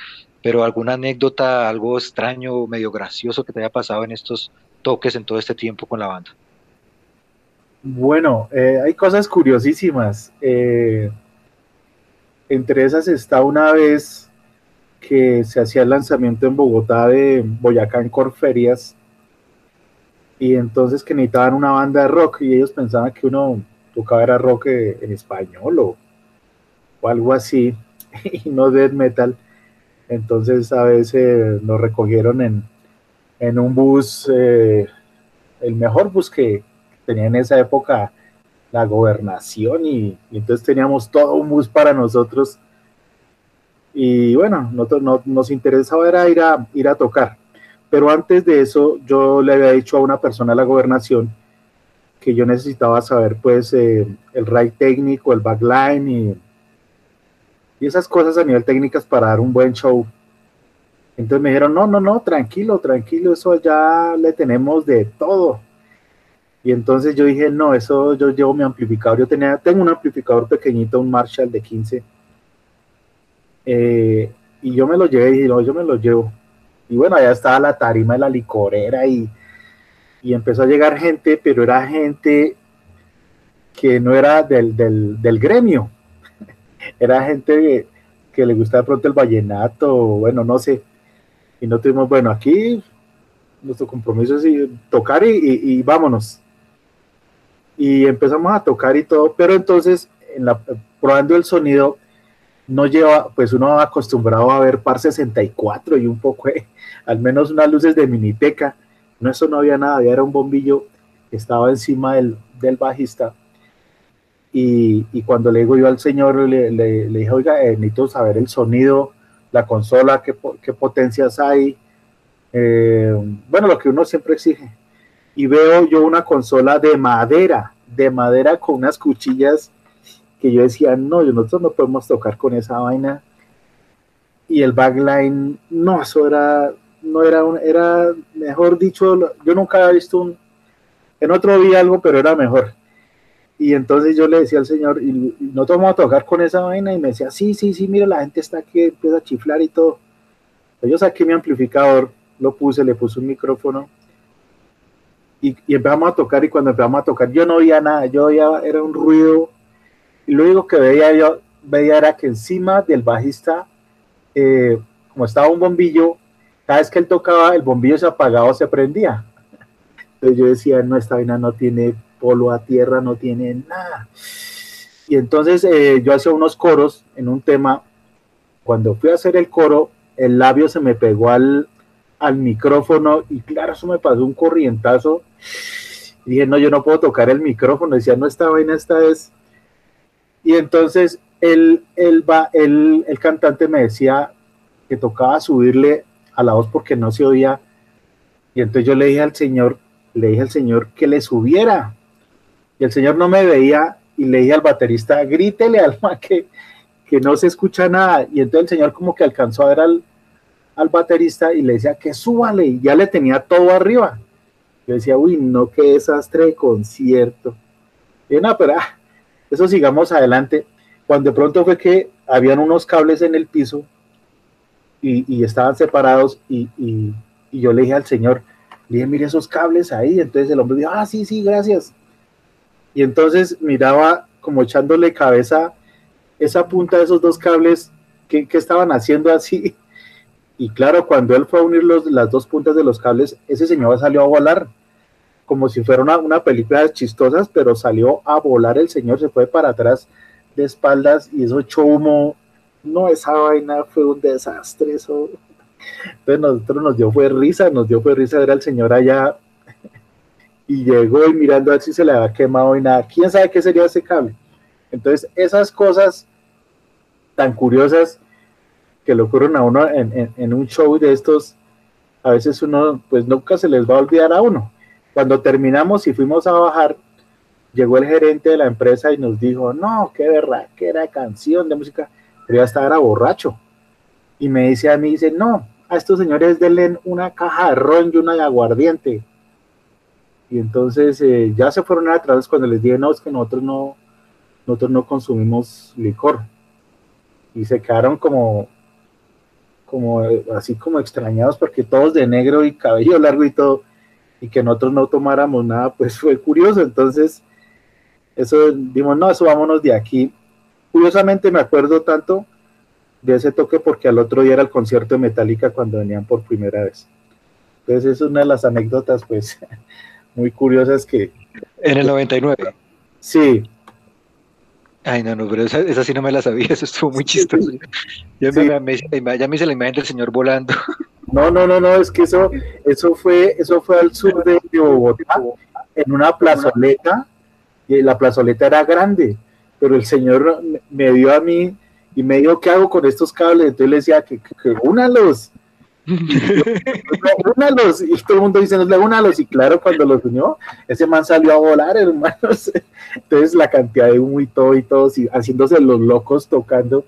pero alguna anécdota, algo extraño, medio gracioso que te haya pasado en estos toques en todo este tiempo con la banda. Bueno, eh, hay cosas curiosísimas. Eh, entre esas está una vez que se hacía el lanzamiento en Bogotá de Boyacá en Corferias y entonces que necesitaban una banda de rock y ellos pensaban que uno tocaba era rock en español o, algo así (laughs) y no death metal. Entonces a veces nos recogieron en, un bus, eh, el mejor bus que tenía en esa época la gobernación y, entonces teníamos todo un bus para nosotros y bueno, nosotros no, nos interesaba era ir a, ir a tocar. Pero antes de eso, yo le había dicho a una persona de la gobernación que yo necesitaba saber pues eh, el ride técnico, el backline y, y esas cosas a nivel técnicas para dar un buen show. Entonces me dijeron, no, no, no, tranquilo, tranquilo, eso ya le tenemos de todo. Y entonces yo dije, no, eso yo llevo mi amplificador. Yo tenía, tengo un amplificador pequeñito, un Marshall de 15 eh, y yo me lo llevé y dije, no, yo me lo llevo. Y bueno, allá estaba la tarima de la licorera y, y empezó a llegar gente, pero era gente que no era del, del, del gremio. (laughs) era gente que, le gustaba de pronto el vallenato, bueno, no sé. Y no tuvimos, bueno, aquí nuestro compromiso es tocar y, y vámonos. Y empezamos a tocar y todo, pero entonces, en la, probando el sonido, no lleva, pues uno acostumbrado a ver par 64 y un poco, (laughs) al menos unas luces de miniteca. No, eso no había nada, era un bombillo que estaba encima del, del bajista. Y, y, cuando le digo yo al señor, le, le, le dije, oiga, eh, necesito saber el sonido, la consola, qué, qué potencias hay. Eh, bueno, lo que uno siempre exige. Y veo yo una consola de madera, de madera con unas cuchillas que yo decía, no, nosotros no podemos tocar con esa vaina. Y el backline, no, eso era, no era, un, era, mejor dicho, yo nunca había visto un, en otro vi algo, pero era mejor. Y entonces yo le decía al señor, y no vamos a tocar con esa vaina, y me decía, sí, sí, sí, mira, la gente está aquí, empieza a chiflar y todo. Yo saqué mi amplificador, lo puse, le puse un micrófono, y, y, empezamos a tocar, y cuando empezamos a tocar, yo no oía nada, yo oía, era un ruido lo único que veía yo veía era que encima del bajista, eh, como estaba un bombillo, cada vez que él tocaba, el bombillo se apagaba o se prendía. Entonces yo decía, no, esta vaina no tiene polo a tierra, no tiene nada. Y entonces eh, yo hacía unos coros en un tema. Cuando fui a hacer el coro, el labio se me pegó al, al micrófono y claro, eso me pasó un corrientazo. Y dije, no, yo no puedo tocar el micrófono. Decía, no, esta vaina esta es y entonces él, él va, él, el cantante me decía que tocaba subirle a la voz porque no se oía. Y entonces yo le dije al señor, le dije al señor que le subiera. Y el señor no me veía y le dije al baterista, grítele alma (laughs) que, que no se escucha nada. Y entonces el señor como que alcanzó a ver al, al baterista y le decía que súbale y ya le tenía todo arriba. Yo decía, uy, no, qué desastre de concierto. Y no, pero ah, eso sigamos adelante. Cuando de pronto fue que habían unos cables en el piso y, y estaban separados y, y, yo le dije al señor, le dije, mire esos cables ahí. Entonces el hombre dijo, ah, sí, sí, gracias. Y entonces miraba como echándole cabeza esa punta de esos dos cables que, que estaban haciendo así. Y claro, cuando él fue a unir los, las dos puntas de los cables, ese señor salió a volar como si fuera una, película de chistosas, pero salió a volar el señor, se fue para atrás de espaldas y eso echó humo. No, esa vaina fue un desastre, eso. Entonces nosotros nos dio fue risa, nos dio fue risa ver al señor allá (laughs) y llegó y mirando a ver si se le había quemado y nada. ¿Quién sabe qué sería ese cable? Entonces esas cosas tan curiosas que le ocurren a uno en, un show de estos, a veces uno pues nunca se les va a olvidar a uno. Cuando terminamos y fuimos a bajar, llegó el gerente de la empresa y nos dijo, no, qué verdad, que era canción de música, pero ya estaba borracho. Y me dice a mí, dice, no, a estos señores denle una caja de ron y una de aguardiente. Y entonces eh, ya se fueron atrás cuando les dije, no, es que nosotros no, nosotros no consumimos licor. Y se quedaron como, como así como extrañados porque todos de negro y cabello largo y todo y que nosotros no tomáramos nada, pues fue curioso. Entonces, eso dimos, no, eso vámonos de aquí. Curiosamente me acuerdo tanto de ese toque porque al otro día era el concierto de Metallica cuando venían por primera vez. Entonces es una de las anécdotas pues (laughs) muy curiosas que... En el 99. Sí. Ay, no, no, pero esa, esa sí no me la sabía, (laughs) eso estuvo muy chistoso. Ya, sí. me, me, ya me hice la imagen del señor volando. (laughs) No, no, no, no, es que eso, eso fue, eso fue al sur de, de Bogotá, en una plazoleta, y la plazoleta era grande, pero el señor me dio a mí y me dijo, ¿qué hago con estos cables? Entonces le decía, que, que, únalos. Únalos. Y todo el mundo diciéndole, únalos. Y claro, cuando los unió, ese man salió a volar, hermanos. Entonces la cantidad de humo y todo y todos y haciéndose los locos tocando.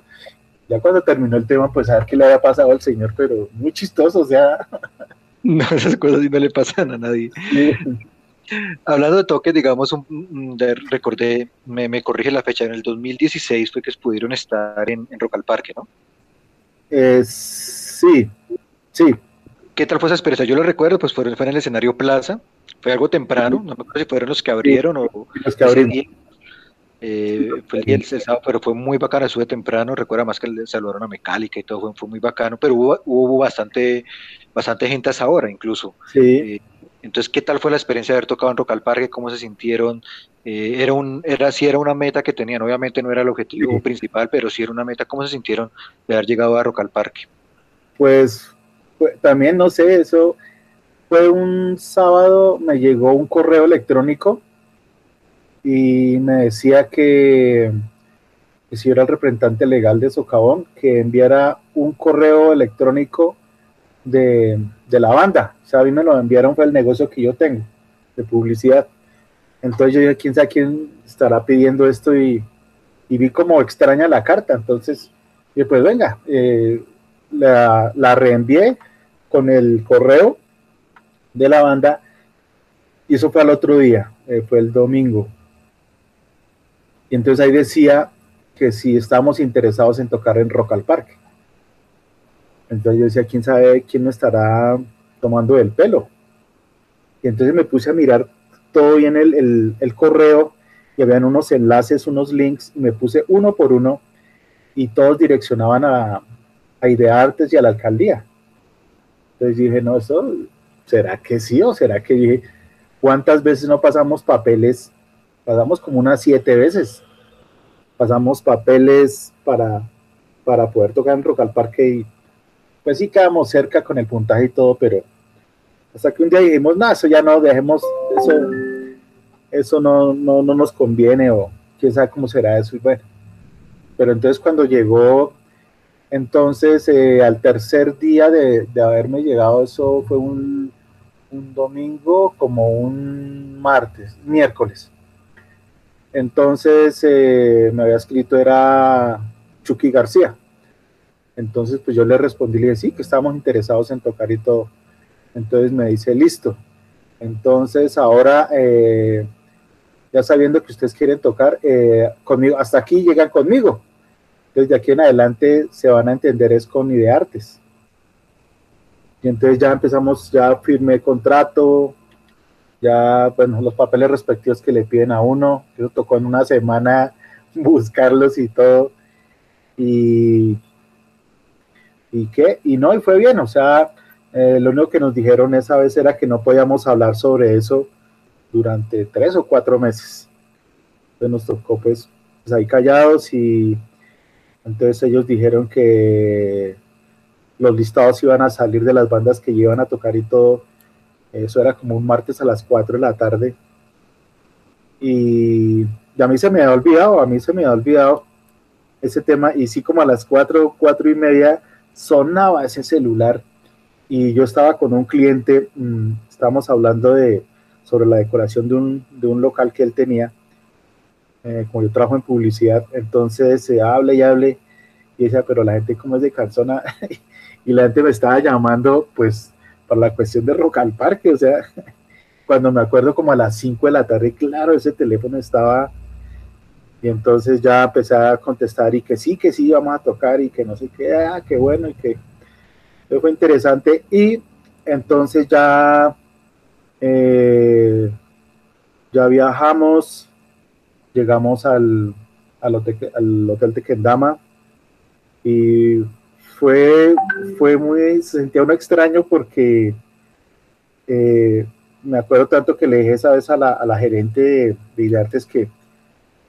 Ya cuando terminó el tema, pues a ver qué le había pasado al señor, pero muy chistoso, o sea. No, esas cosas sí no le pasan a nadie. Hablando de toques, digamos, un, recordé, me, me, corrige la fecha, en el 2016 fue que pudieron estar en, en Rock al Parque, ¿no? Eh, sí, sí. ¿Qué tal fue esa experiencia? Yo lo recuerdo, pues fue, fue en el escenario Plaza, fue algo temprano, no me acuerdo si fueron los que abrieron o los que abrieron. Eh, fue el día del sábado, pero fue muy bacana, sube temprano, recuerda más que saludaron a Mecálica y todo, fue, fue muy bacano, pero hubo, hubo bastante, bastante gente a esa hora incluso. Sí. Eh, entonces, ¿qué tal fue la experiencia de haber tocado en Rock al Parque? ¿Cómo se sintieron? Eh, era un, era, sí era una meta que tenían, obviamente no era el objetivo Sí. principal, pero sí era una meta. ¿Cómo se sintieron de haber llegado a Rock al Parque? Pues también, no sé, eso fue un sábado, me llegó un correo electrónico y me decía que, que si era el representante legal de Socavón, que enviara un correo electrónico de, de la banda. O a mí me lo enviaron, fue el negocio que yo tengo de publicidad. Entonces yo dije, quién sabe quién estará pidiendo esto y, y vi como extraña la carta. Entonces, y pues venga, eh, la, la reenvié con el correo de la banda y eso fue al otro día, eh, fue el domingo. Y entonces ahí decía que si estábamos interesados en tocar en Rock al Parque. Entonces yo decía, quién sabe quién me estará tomando el pelo. Y entonces me puse a mirar todo bien el, el, el correo y habían unos enlaces, unos links, y me puse uno por uno y todos direccionaban a, a Ideartes y a la alcaldía. Entonces dije, no, eso, ¿será que sí o será que dije, cuántas veces no pasamos papeles? Pasamos como unas siete veces. Pasamos papeles para, para poder tocar en Rock al Parque y pues sí quedamos cerca con el puntaje y todo, pero hasta que un día dijimos, no, eso ya no, dejemos, eso, eso no, no, no nos conviene o quién sabe cómo será eso y bueno. Pero entonces cuando llegó entonces, eh, al tercer día de, haberme llegado, eso fue un, un, domingo como un martes, miércoles. Entonces, eh, me había escrito, era Chucky García. Entonces, pues yo le respondí, le dije, sí, que estábamos interesados en tocar y todo. Entonces me dice, listo. Entonces, ahora, eh, ya sabiendo que ustedes quieren tocar eh, conmigo, hasta aquí llegan conmigo. Entonces, de aquí en adelante se van a entender es con Ideartes. Y entonces ya empezamos, ya firmé contrato, ya, bueno, los papeles respectivos que le piden a uno. Eso tocó en una semana (laughs) buscarlos y todo. Y, y qué, y no, y fue bien, o sea, eh, lo único que nos dijeron esa vez era que no podíamos hablar sobre eso durante tres o cuatro meses. Entonces nos tocó pues, pues ahí callados y entonces ellos dijeron que los listados iban a salir de las bandas que iban a tocar y todo. Eso era como un martes a las 4 de la tarde. Y, y a mí se me había olvidado, a mí se me había olvidado ese tema. Y sí, como a las 4, 4 y media sonaba ese celular. Y yo estaba con un cliente, mmm, estábamos hablando de, sobre la decoración de un, de un local que él tenía eh, como yo trabajo en publicidad, entonces se hable y hable, y decía, pero la gente como es de calzona, (laughs) y la gente me estaba llamando, pues, para la cuestión de Rock al Parque, o sea, (laughs) cuando me acuerdo como a las 5 de la tarde, claro, ese teléfono estaba, y entonces ya empecé a contestar, y que sí, que sí, vamos a tocar, y que no sé qué, ah, qué bueno, y que fue interesante, y entonces ya, eh, ya viajamos, llegamos al, al, hotel, al hotel de Kendama y fue, fue muy, se sentía uno extraño porque eh, me acuerdo tanto que le dije esa vez a la, a la gerente de, de Ilartes que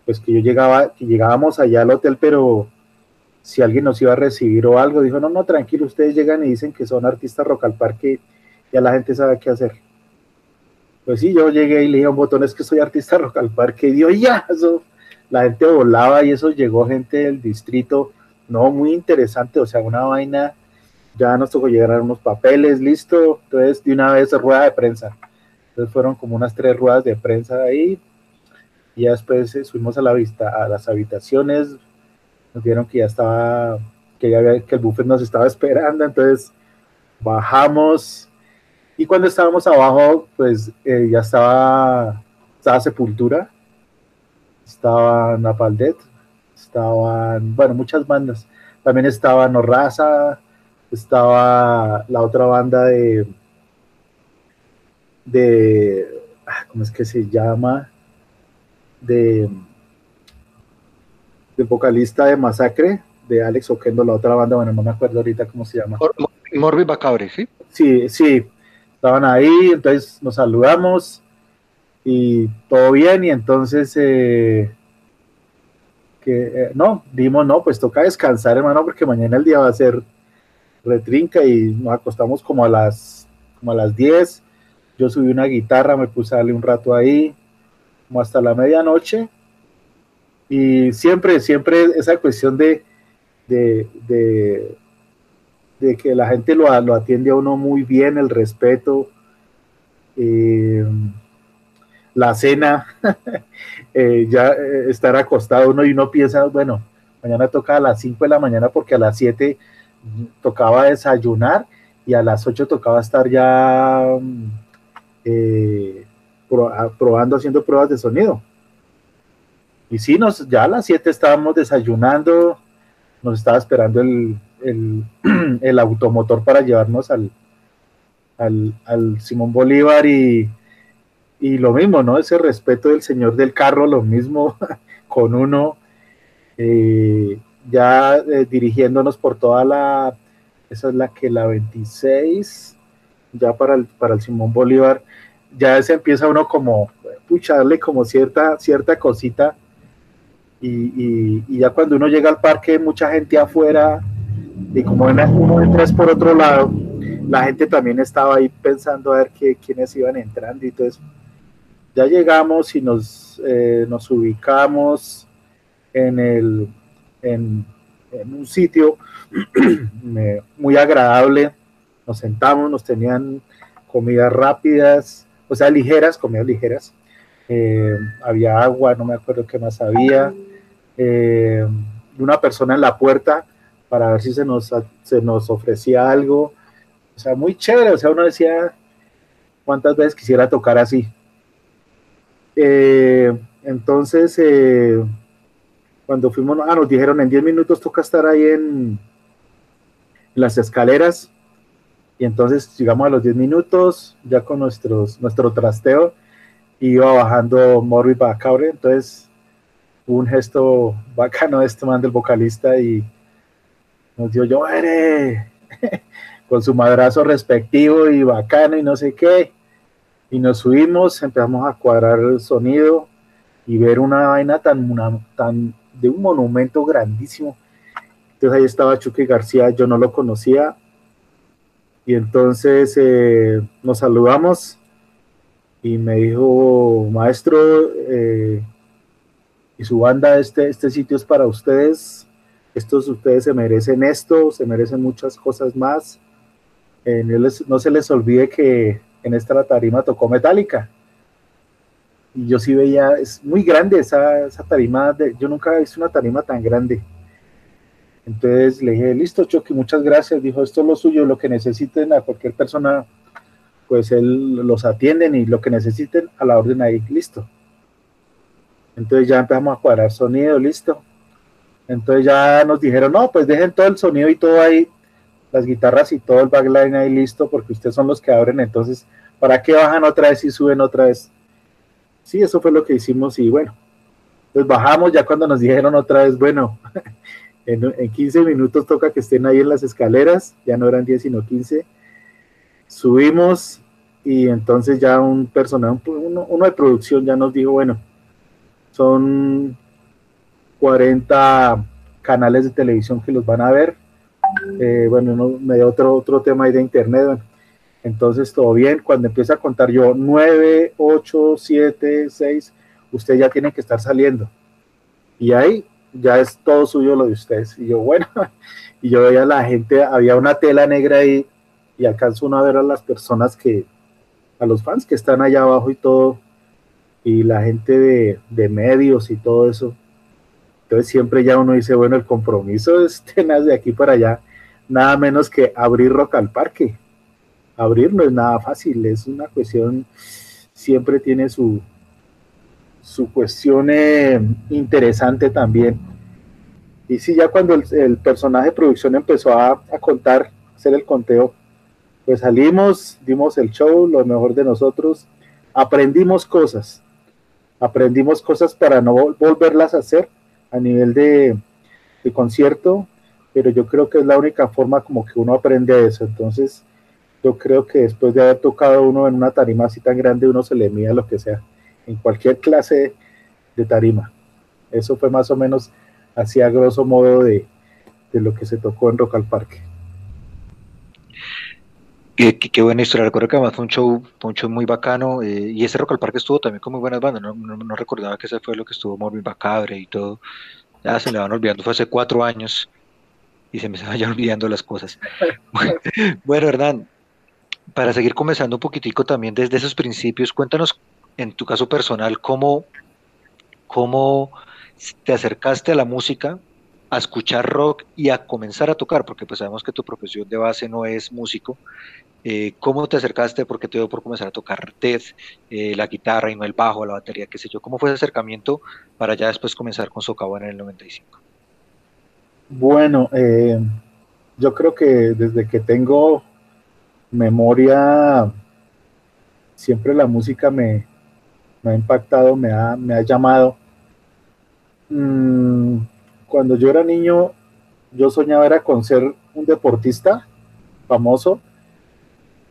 pues que yo llegaba, que llegábamos allá al hotel, pero si alguien nos iba a recibir o algo, dijo, no, no, tranquilo, ustedes llegan y dicen que son artistas rock al parque, ya la gente sabe qué hacer. Pues sí, yo llegué y le dije un botón, es que soy artista rock al parque, y dio ya, eso, la gente volaba y eso llegó gente del distrito, no, muy interesante, o sea, una vaina, ya nos tocó llegar a unos papeles, listo, entonces de una vez rueda de prensa, entonces fueron como unas tres ruedas de prensa ahí, y ya después eh, subimos a la vista, a las habitaciones, nos dieron que ya estaba, que ya había, que el buffet nos estaba esperando, entonces bajamos, y cuando estábamos abajo, pues eh, ya estaba, estaba Sepultura, estaba Napaldet, estaban, bueno, muchas bandas. También estaba Norraza, estaba la otra banda de, de, ah, ¿cómo es que se llama? De, de vocalista de Masacre, de Alex Oquendo, la otra banda, bueno, no me acuerdo ahorita cómo se llama. Morbid Bacabre, ¿sí? Sí, sí, estaban ahí, entonces nos saludamos y todo bien, y entonces eh, que eh, no, dimos no, pues toca descansar, hermano, porque mañana el día va a ser retrinca y nos acostamos como a las como a las 10. Yo subí una guitarra, me puse a darle un rato ahí, como hasta la medianoche. Y siempre, siempre esa cuestión de, de, de de que la gente lo, lo atiende a uno muy bien, el respeto, eh, la cena, (laughs) eh, ya eh, estar acostado uno y uno piensa, bueno, mañana toca a las 5 de la mañana porque a las 7 tocaba desayunar y a las 8 tocaba estar ya probando, haciendo pruebas de sonido. Y sí, nos, ya a las 7 estábamos desayunando, nos estaba esperando el, (clears throat) el, automotor para llevarnos al, al, Simón Bolívar y, y, lo mismo, ¿no? Ese respeto del señor del carro, lo mismo (laughs) con uno, eh, ya eh, dirigiéndonos por toda la, esa es la que la 26, ya para el, para el Simón Bolívar, ya se empieza uno como, pucharle como cierta, cierta cosita. Y, y, ya cuando uno llega al parque, mucha gente afuera y como uno entra por otro lado, la gente también estaba ahí pensando a ver qué, quiénes iban entrando y todo eso. Ya llegamos y nos, eh, nos ubicamos en, el, en, un sitio (clears throat) muy agradable. Nos sentamos, nos tenían comidas rápidas, o sea, ligeras, comidas ligeras. Eh, había agua, no me acuerdo qué más había. Eh, una persona en la puerta para ver si se nos, se nos ofrecía algo. O sea, muy chévere. O sea, uno decía cuántas veces quisiera tocar así. Eh, entonces, eh, cuando fuimos, ah, nos dijeron en 10 minutos toca estar ahí en, las escaleras. Y entonces llegamos a los 10 minutos, ya con nuestros, nuestro trasteo, iba bajando Morbi Bacabre. Entonces, un gesto bacano de este man del vocalista y nos dio yo, (laughs) con su madrazo respectivo y bacano y no sé qué. Y nos subimos, empezamos a cuadrar el sonido y ver una vaina tan, tan de un monumento grandísimo. Entonces ahí estaba Chucky García, yo no lo conocía. Y entonces eh, nos saludamos y me dijo, maestro, eh, y su banda, este, este sitio es para ustedes estos ustedes se merecen esto, se merecen muchas cosas más. Eh, no, se les olvide que en esta tarima tocó Metallica. Y yo sí veía, es muy grande esa, esa tarima, de, yo nunca he visto una tarima tan grande. Entonces le dije, listo, Chucky, muchas gracias. Dijo, esto es lo suyo, lo que necesiten a cualquier persona, pues él los atienden y lo que necesiten a la orden ahí, listo. Entonces ya empezamos a cuadrar sonido, listo. Entonces ya nos dijeron, no, pues dejen todo el sonido y todo ahí, las guitarras y todo el backline ahí listo, porque ustedes son los que abren, entonces, ¿para qué bajan otra vez y suben otra vez? Sí, eso fue lo que hicimos y bueno, pues bajamos ya cuando nos dijeron otra vez, bueno, (laughs) en, 15 minutos toca que estén ahí en las escaleras, ya no eran 10 sino 15, subimos y entonces ya un personal, uno de producción ya nos dijo, bueno, son 40 canales de televisión que los van a ver. Eh, bueno, me dio otro, otro tema ahí de internet. Entonces, todo bien. Cuando empieza a contar yo 9, 8, 7, 6, usted ya tiene que estar saliendo. Y ahí ya es todo suyo lo de ustedes. Y yo, bueno, (laughs) y yo veía a la gente, había una tela negra ahí y alcanzo uno a ver a las personas que, a los fans que están allá abajo y todo, y la gente de medios y todo eso. Entonces siempre ya uno dice, bueno, el compromiso (laughs) es tenaz de aquí para allá, nada menos que abrir Rock al Parque. Abrir no es nada fácil, es una cuestión, siempre tiene su, su cuestión eh, interesante también. Y sí, ya cuando el, personaje de producción empezó a, a, contar, hacer el conteo, pues salimos, dimos el show, lo mejor de nosotros, aprendimos cosas, aprendimos cosas para no volverlas a hacer a nivel de, de concierto, pero yo creo que es la única forma como que uno aprende eso. Entonces, yo creo que después de haber tocado uno en una tarima así tan grande, uno se le mide lo que sea en cualquier clase de tarima. Eso fue más o menos así a grosso modo de, lo que se tocó en Rock al Parque. Qué, buena historia, recuerdo que además fue un show, un show muy bacano eh, y ese Rock al Parque estuvo también con muy buenas bandas, no, recordaba que ese fue lo que estuvo Morbid Macabre y todo, ya se me van olvidando, fue hace cuatro años y se me (laughs) vayan olvidando las cosas. (laughs) bueno, Hernán, para seguir comenzando un poquitico también desde esos principios, cuéntanos en tu caso personal, ¿cómo, cómo te acercaste a la música, a escuchar rock y a comenzar a tocar? Porque pues sabemos que tu profesión de base no es músico. Eh, ¿Cómo te acercaste? ¿Por qué te dio por comenzar a tocar TED, eh, la guitarra y no el bajo, la batería, qué sé yo? ¿Cómo fue ese acercamiento para ya después comenzar con Socavón en el 95? Bueno, eh, yo creo que desde que tengo memoria, siempre la música me, ha impactado, me ha, me ha llamado. Mm, cuando yo era niño, yo soñaba era con ser un deportista famoso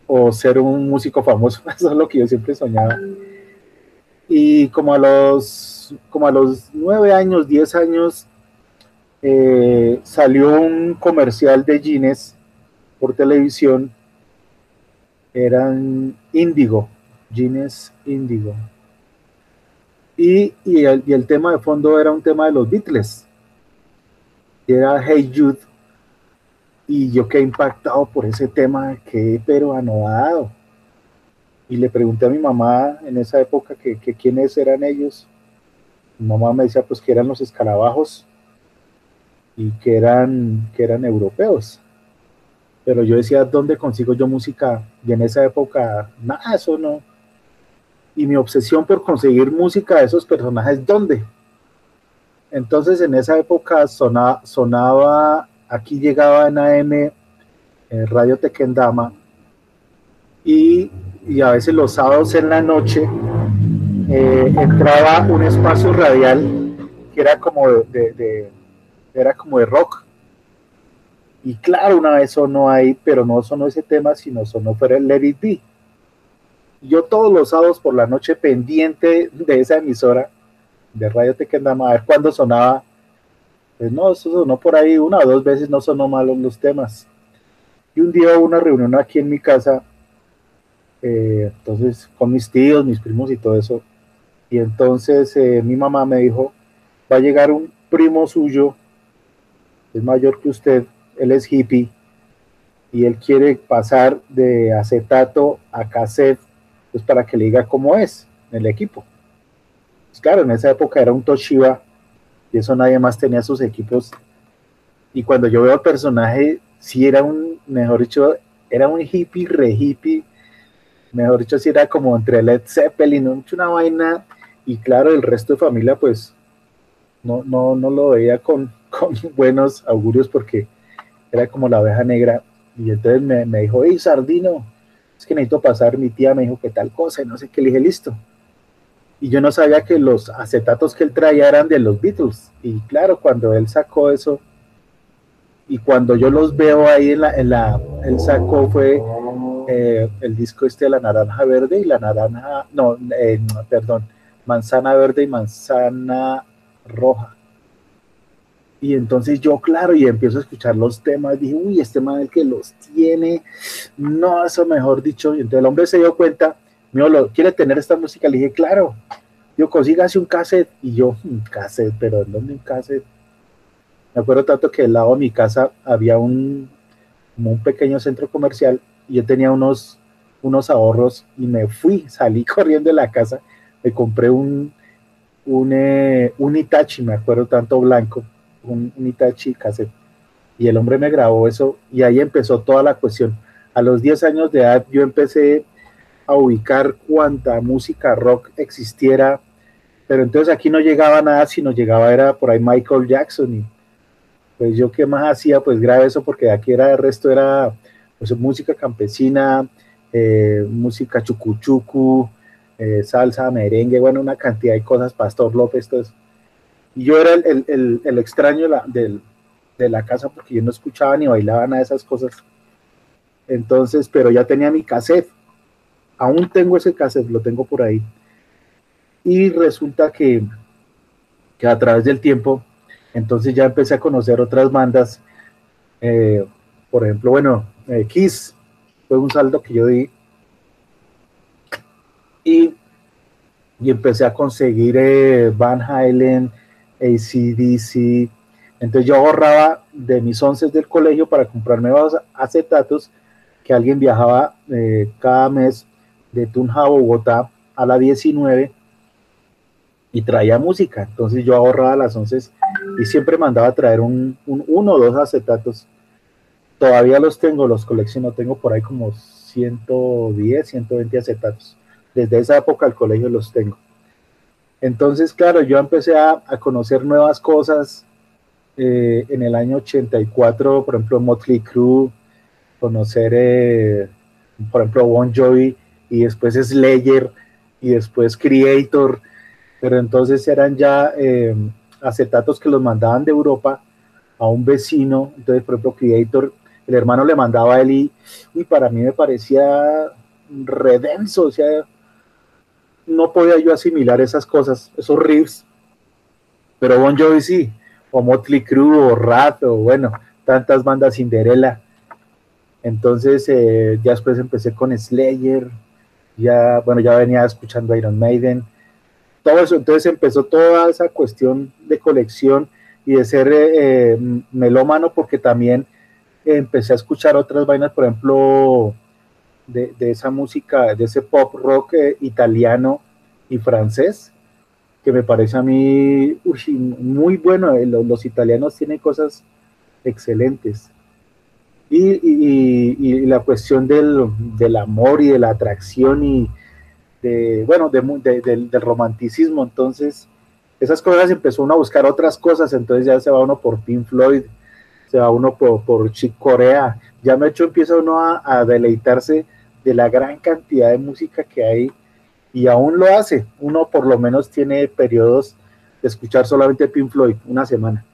o ser un músico famoso. (laughs) Eso es lo que yo siempre soñaba. Y como a los, como a los nueve años, diez años, eh, salió un comercial de jeans por televisión. Eran Índigo, jeans Índigo y, el, tema de fondo era un tema de los Beatles. Era Hey Jude. Y yo quedé impactado por ese tema, que pero anodado. Y le pregunté a mi mamá en esa época que, quiénes eran ellos. Mi mamá me decía pues que eran los escarabajos y que eran, que eran europeos. Pero yo decía, ¿dónde consigo yo música? Y en esa época, nada, eso no, y mi obsesión por conseguir música de esos personajes, ¿dónde? Entonces en esa época sonaba, sonaba aquí llegaba en AM eh, Radio Tequendama y, y, a veces los sábados en la noche eh, entraba un espacio radial que era como de, era como de rock. Y claro una vez sonó ahí pero no sonó ese tema sino sonó fuera el Let It Be. Yo todos los sábados por la noche pendiente de esa emisora de Radio Tequendama, a ver cuándo sonaba. Pues no, eso sonó por ahí una o dos veces, no sonó mal los temas. Y un día hubo una reunión aquí en mi casa, eh, entonces con mis tíos, mis primos y todo eso. Y entonces eh, mi mamá me dijo, va a llegar un primo suyo, es mayor que usted, él es hippie, y él quiere pasar de acetato a cassette pues, para que le diga cómo es el equipo. Pues claro, en esa época era un Toshiba y eso nadie más tenía sus equipos. Y cuando yo veo al personaje, sí era un, mejor dicho, era un hippie, re hippie. Mejor dicho, sí era como entre Led Zeppelin, una vaina. Y claro, el resto de familia, pues, no, no, no lo veía con, (laughs) buenos augurios porque era como la oveja negra. Y entonces me, me dijo, hey, Sardino, es que necesito pasar, mi tía me dijo que tal cosa, y no sé qué, le dije, listo. Y yo no sabía que los acetatos que él traía eran de los Beatles. Y claro, cuando él sacó eso, y cuando yo los veo ahí en la, en la él sacó fue eh, el disco este de la naranja verde y la naranja, no, eh, perdón, manzana verde y manzana roja. Y entonces yo, claro, y empiezo a escuchar los temas, dije, uy, este man el que los tiene, no, eso mejor dicho. Y entonces el hombre se dio cuenta, dijo, ¿quiere tener esta música? Le dije, claro. Yo, consígase un cassette. Y yo, un cassette, pero ¿en dónde un cassette? Me acuerdo tanto que al lado de mi casa había un, un pequeño centro comercial y yo tenía unos, unos ahorros y me fui, salí (laughs) corriendo de la casa, me compré un, un, eh, un Itachi, me acuerdo tanto blanco, un, un Itachi cassette. Y el hombre me grabó eso y ahí empezó toda la cuestión. A los 10 años de edad yo empecé a ubicar cuánta música rock existiera, pero entonces aquí no llegaba nada, sino llegaba era por ahí Michael Jackson y pues yo qué más hacía, pues grave eso porque aquí era el resto era pues música campesina, eh, música chucuchucu, eh, salsa, merengue, bueno, una cantidad de cosas, Pastor López, todo eso. Y yo era el, el, el, extraño la, del, de la casa porque yo no escuchaba ni bailaba nada de esas cosas. Entonces, pero ya tenía mi cassette. Aún tengo ese cassette, lo tengo por ahí. Y resulta que, que a través del tiempo, entonces ya empecé a conocer otras bandas. Eh, por ejemplo, bueno, eh, Kiss fue un saldo que yo di. Y, y empecé a conseguir eh, Van Halen, ACDC. Entonces yo ahorraba de mis once del colegio para comprarme acetatos que alguien viajaba cada mes de Tunja a Bogotá a la 19 y traía música. Entonces yo ahorraba las once y siempre mandaba a traer un, un, uno o dos acetatos. Todavía los tengo, los colecciono, tengo por ahí como 110, 120 acetatos. Desde esa época al colegio los tengo. Entonces, claro, yo empecé a, a conocer nuevas cosas. Eh, en el año 84, por ejemplo, Motley Crue, conocer, eh, por ejemplo, Bon Jovi, y después Slayer, y después Creator, pero entonces eran ya eh, acetatos que los mandaban de Europa a un vecino, entonces, por ejemplo, Creator, el hermano le mandaba a él y, y para mí me parecía redenso, o sea, no podía yo asimilar esas cosas, esos riffs, pero Bon Jovi sí, o Motley Crue, o Rat, o bueno, tantas bandas Cinderella. Entonces, eh, ya después empecé con Slayer, ya, bueno, ya venía escuchando Iron Maiden, todo eso, entonces empezó toda esa cuestión de colección y de ser eh, melómano, porque también empecé a escuchar otras vainas, por ejemplo, de, esa música, de ese pop rock eh, italiano y francés, que me parece a mí uy, muy bueno. Eh, los, italianos tienen cosas excelentes. Y, la cuestión del, del, amor y de la atracción y de, bueno, de, de, del, del romanticismo. Entonces, esas cosas empezó uno a buscar otras cosas, entonces ya se va uno por Pink Floyd, se va uno por, por Chick Corea, ya me hecho empieza uno a, a deleitarse de la gran cantidad de música que hay y aún lo hace. Uno por lo menos tiene periodos de escuchar solamente Pink Floyd, una semana.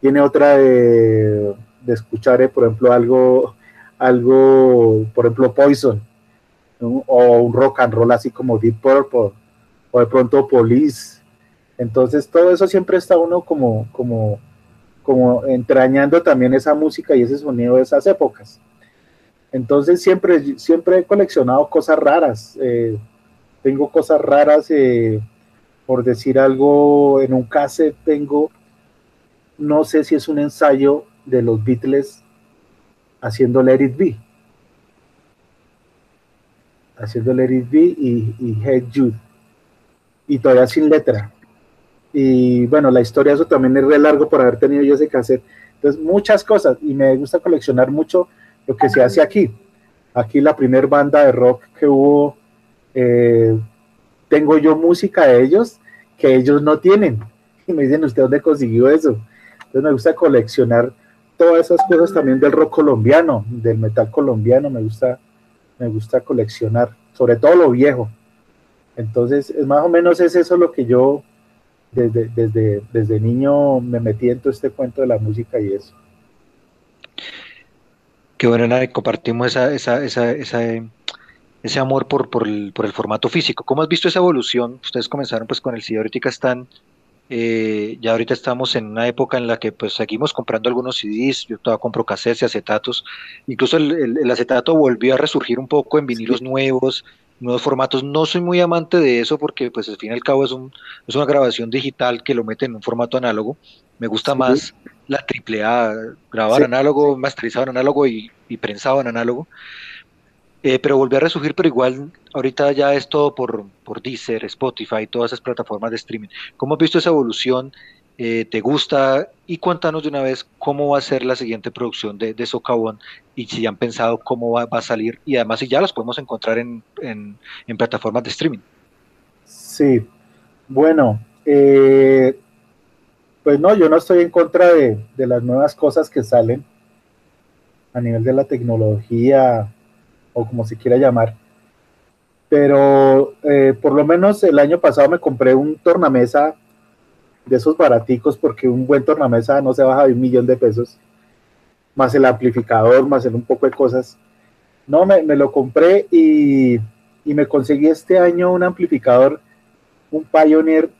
Tiene otra de, de escuchar, eh, por ejemplo, algo, algo, por ejemplo, Poison, o un rock and roll así como Deep Purple, o de pronto Police. Entonces todo eso siempre está uno como, como, como entrañando también esa música y ese sonido de esas épocas. Entonces siempre, siempre he coleccionado cosas raras. Eh, tengo cosas raras, eh, por decir algo, en un cassette tengo, no sé si es un ensayo de los Beatles haciendo Let It Be. Haciendo Let It Be y, y Head Jude. Y todavía sin letra. Y bueno, la historia, eso también es re largo por haber tenido yo ese cassette. Entonces, muchas cosas. Y me gusta coleccionar mucho lo que se hace aquí. Aquí la primera banda de rock que hubo, eh, tengo yo música de ellos que ellos no tienen. (laughs) Y me dicen, ¿usted dónde consiguió eso? Entonces me gusta coleccionar todas esas cosas también del rock colombiano, del metal colombiano, me gusta, me gusta coleccionar, sobre todo lo viejo. Entonces, es más o menos es eso lo que yo desde, desde, desde niño me metí en todo este cuento de la música y eso. Qué bueno, compartimos esa, esa, esa, esa, ese amor por, por, el, por el formato físico. ¿Cómo has visto esa evolución? Ustedes comenzaron pues con el CD, ahorita están Eh, ya ahorita estamos en una época en la que pues seguimos comprando algunos CDs, yo todavía compro cassettes y acetatos, incluso el, el, acetato volvió a resurgir un poco en vinilos nuevos, nuevos formatos. No soy muy amante de eso porque pues al fin y al cabo es, un, es una grabación digital que lo mete en un formato análogo. Me gusta más la triple A, grabar análogo, masterizado en análogo y, y prensado en análogo. Eh, pero volvió a resurgir, pero igual ahorita ya es todo por, por Deezer, Spotify, todas esas plataformas de streaming. ¿Cómo has visto esa evolución? Eh, ¿Te gusta? Y cuéntanos de una vez cómo va a ser la siguiente producción de, de Socavón y si han pensado cómo va, a salir y además si ya las podemos encontrar en, en, en plataformas de streaming. Sí, bueno, eh, pues no, yo no estoy en contra de, de las nuevas cosas que salen a nivel de la tecnología, o como se quiera llamar. Pero eh, por lo menos el año pasado me compré un tornamesa de esos baraticos porque un buen tornamesa no se baja de un millón de pesos, más el amplificador, más el un poco de cosas. No, me, me lo compré y, y, me conseguí este año un amplificador, un Pioneer,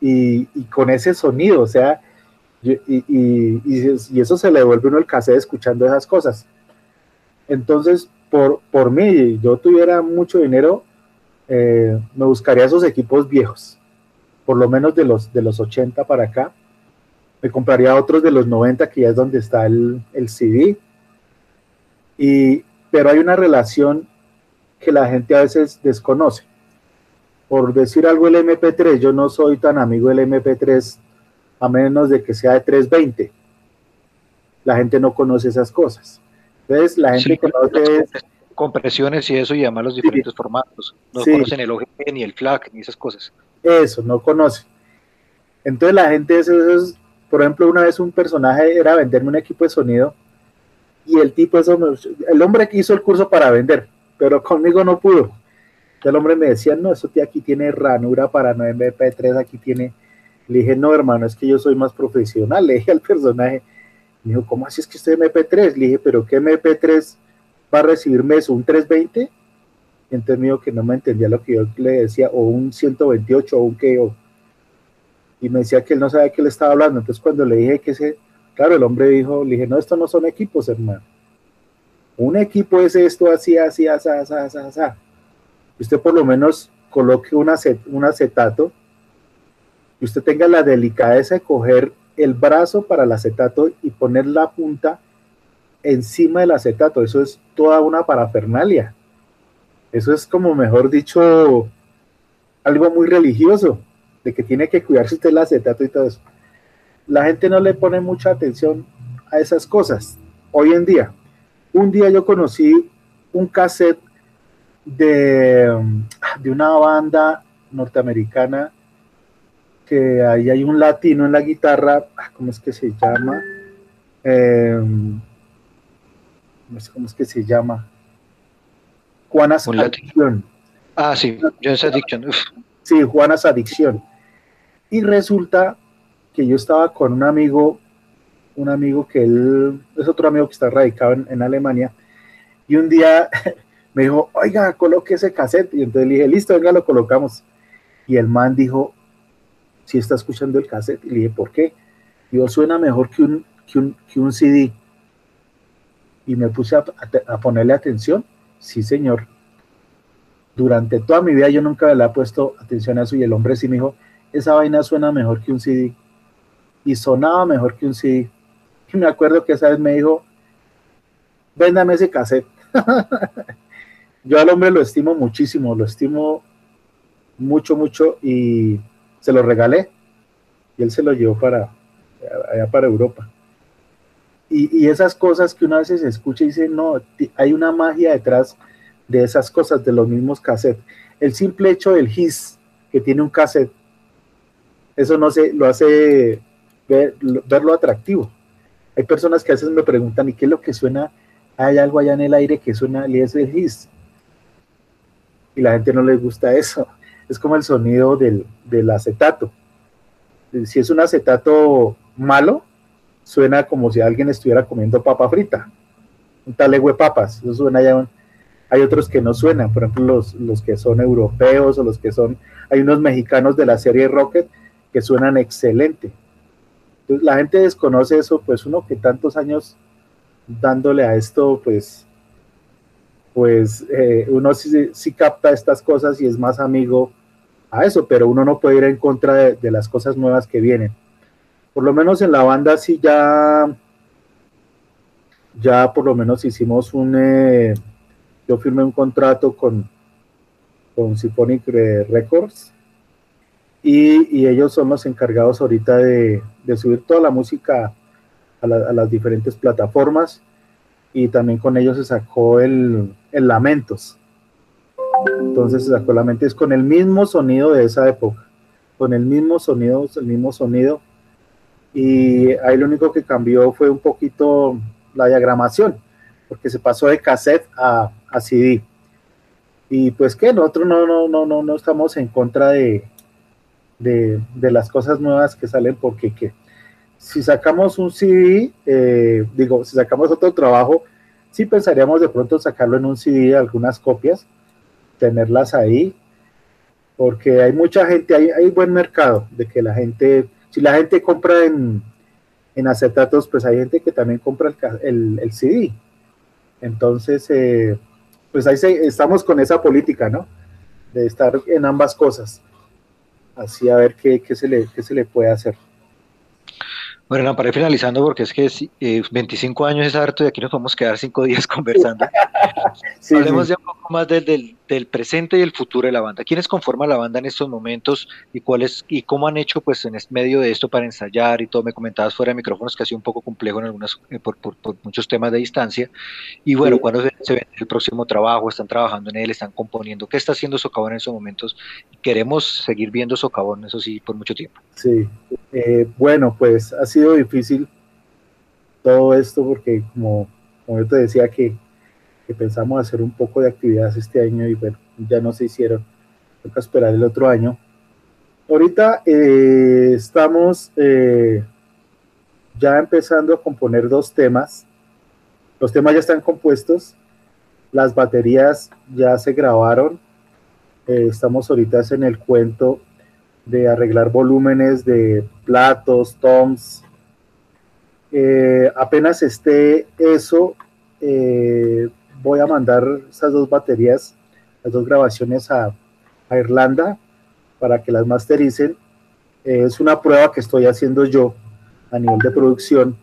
y, y con ese sonido, o sea, y, y, eso se le devuelve uno el cassette escuchando esas cosas. Entonces, por, por mí, yo tuviera mucho dinero, eh, me buscaría esos equipos viejos, por lo menos de los, de los 80 para acá. Me compraría otros de los 90, que ya es donde está el, el CD. Y, pero hay una relación que la gente a veces desconoce. Por decir algo, el MP3, yo no soy tan amigo del MP3 a menos de que sea de 320. La gente no conoce esas cosas. Entonces, la gente sí, conoce... Compresiones y eso, y además los diferentes sí. formatos. No sí. conocen el OGG, ni el FLAC, ni esas cosas. Eso, no conocen. Entonces, la gente, eso, eso es, por ejemplo, una vez un personaje era venderme un equipo de sonido, y el tipo, eso, el hombre que hizo el curso para vender, pero conmigo no pudo. El hombre me decía, no, eso aquí tiene ranura para no MP3, aquí tiene... Le dije, no, hermano, es que yo soy más profesional. (laughs) Le dije al personaje, me dijo, ¿cómo así es que usted MP3? Le dije, ¿pero qué MP3 va a recibirme eso? ¿Un 320? Y entonces me dijo que no me entendía lo que yo le decía, o un 128, o un qué, o... Y me decía que él no sabía qué le estaba hablando. Entonces cuando le dije que ese, claro, el hombre dijo, le dije, no, esto no son equipos, hermano. Un equipo es esto, así, así, así, así, así, así. Usted por lo menos coloque un, acet un acetato y usted tenga la delicadeza de coger el brazo para el acetato y poner la punta encima del acetato. Eso es toda una parafernalia. Eso es como, mejor dicho, algo muy religioso, de que tiene que cuidarse usted el acetato y todo eso. La gente no le pone mucha atención a esas cosas hoy en día. Un día yo conocí un cassette de, de una banda norteamericana que ahí hay un latino en la guitarra, ah, ¿cómo es que se llama? Eh, no sé cómo es que se llama. Juanas Adicción. Ah, sí, Jones Addiction. Uf. Sí, Juanas Adicción. Y resulta que yo estaba con un amigo, un amigo que él es otro amigo que está radicado en, en Alemania, y un día (laughs) me dijo, oiga, coloque ese cassette. Y entonces le dije, listo, venga, lo colocamos. Y el man dijo, si está escuchando el cassette. Y le dije, ¿por qué? Digo, suena mejor que un, que un, que un CD. Y me puse a, ponerle atención. Sí, señor. Durante toda mi vida yo nunca le he puesto atención a eso y el hombre sí me dijo, esa vaina suena mejor que un CD. Y sonaba mejor que un CD. Y me acuerdo que esa vez me dijo, véndame ese cassette. (laughs) yo al hombre lo estimo muchísimo, lo estimo mucho, mucho y se lo regalé y él se lo llevó para allá para Europa. Y, y, esas cosas que una vez se escucha y dice, no, hay una magia detrás de esas cosas, de los mismos cassettes. El simple hecho del his que tiene un cassette, eso no se lo hace ver, verlo atractivo. Hay personas que a veces me preguntan, ¿y qué es lo que suena? Hay algo allá en el aire que suena, y es el his. Y la gente no les gusta eso es como el sonido del, del, acetato. Si es un acetato malo, suena como si alguien estuviera comiendo papa frita, un talegüe papas, eso suena ya hay otros que no suenan, por ejemplo los, los que son europeos o los que son, hay unos mexicanos de la serie Rocket que suenan excelente. Entonces, la gente desconoce eso, pues uno que tantos años dándole a esto, pues, pues eh, uno sí, capta estas cosas y es más amigo a eso, pero uno no puede ir en contra de, las cosas nuevas que vienen. Por lo menos en la banda sí ya, ya por lo menos hicimos un, eh, yo firmé un contrato con, con Symphonic Records y, ellos son los encargados ahorita de, subir toda la música a, las diferentes plataformas y también con ellos se sacó el, Lamentos. Entonces se sacó Lamentos con el mismo sonido de esa época, con el mismo sonido, el mismo sonido. Y ahí lo único que cambió fue un poquito la diagramación, porque se pasó de cassette a, CD. Y pues que nosotros no, no, no, no, no estamos en contra de, de, las cosas nuevas que salen, porque que si sacamos un CD, eh, digo, si sacamos otro trabajo, sí pensaríamos de pronto sacarlo en un CD, algunas copias, tenerlas ahí, porque hay mucha gente, hay, hay buen mercado de que la gente, si la gente compra en, en acetatos, pues hay gente que también compra el, el, CD. Entonces, eh, pues ahí estamos con esa política, ¿no? De estar en ambas cosas así a ver qué, qué, se, le, qué se le puede hacer. Bueno, para ir finalizando, porque es que 25 eh, años es harto y aquí nos vamos a quedar cinco días (laughs) conversando. (laughs) Hablemos ya un poco más del, del, presente y el futuro de la banda. ¿Quiénes conforman la banda en estos momentos y cuáles y cómo han hecho pues en medio de esto para ensayar y todo? Me comentabas fuera de micrófonos que ha sido un poco complejo en algunas eh, por, por, muchos temas de distancia. Y bueno, ¿cuándo se, ve el próximo trabajo? ¿Están trabajando en él? ¿Están componiendo? ¿Qué está haciendo Socavón en estos momentos? Queremos seguir viendo Socavón, eso sí, por mucho tiempo. Sí, eh, bueno, pues ha sido difícil todo esto porque como, como yo te decía que pensamos hacer un poco de actividades este año y bueno, ya no se hicieron. Toca esperar el otro año. Ahorita eh, estamos eh, ya empezando a componer dos temas. Los temas ya están compuestos. Las baterías ya se grabaron. Eh, estamos ahorita en el cuento de arreglar volúmenes de platos, toms. apenas esté eso, voy a mandar esas dos baterías, las dos grabaciones a, Irlanda para que las mastericen. es una prueba que estoy haciendo yo a nivel de producción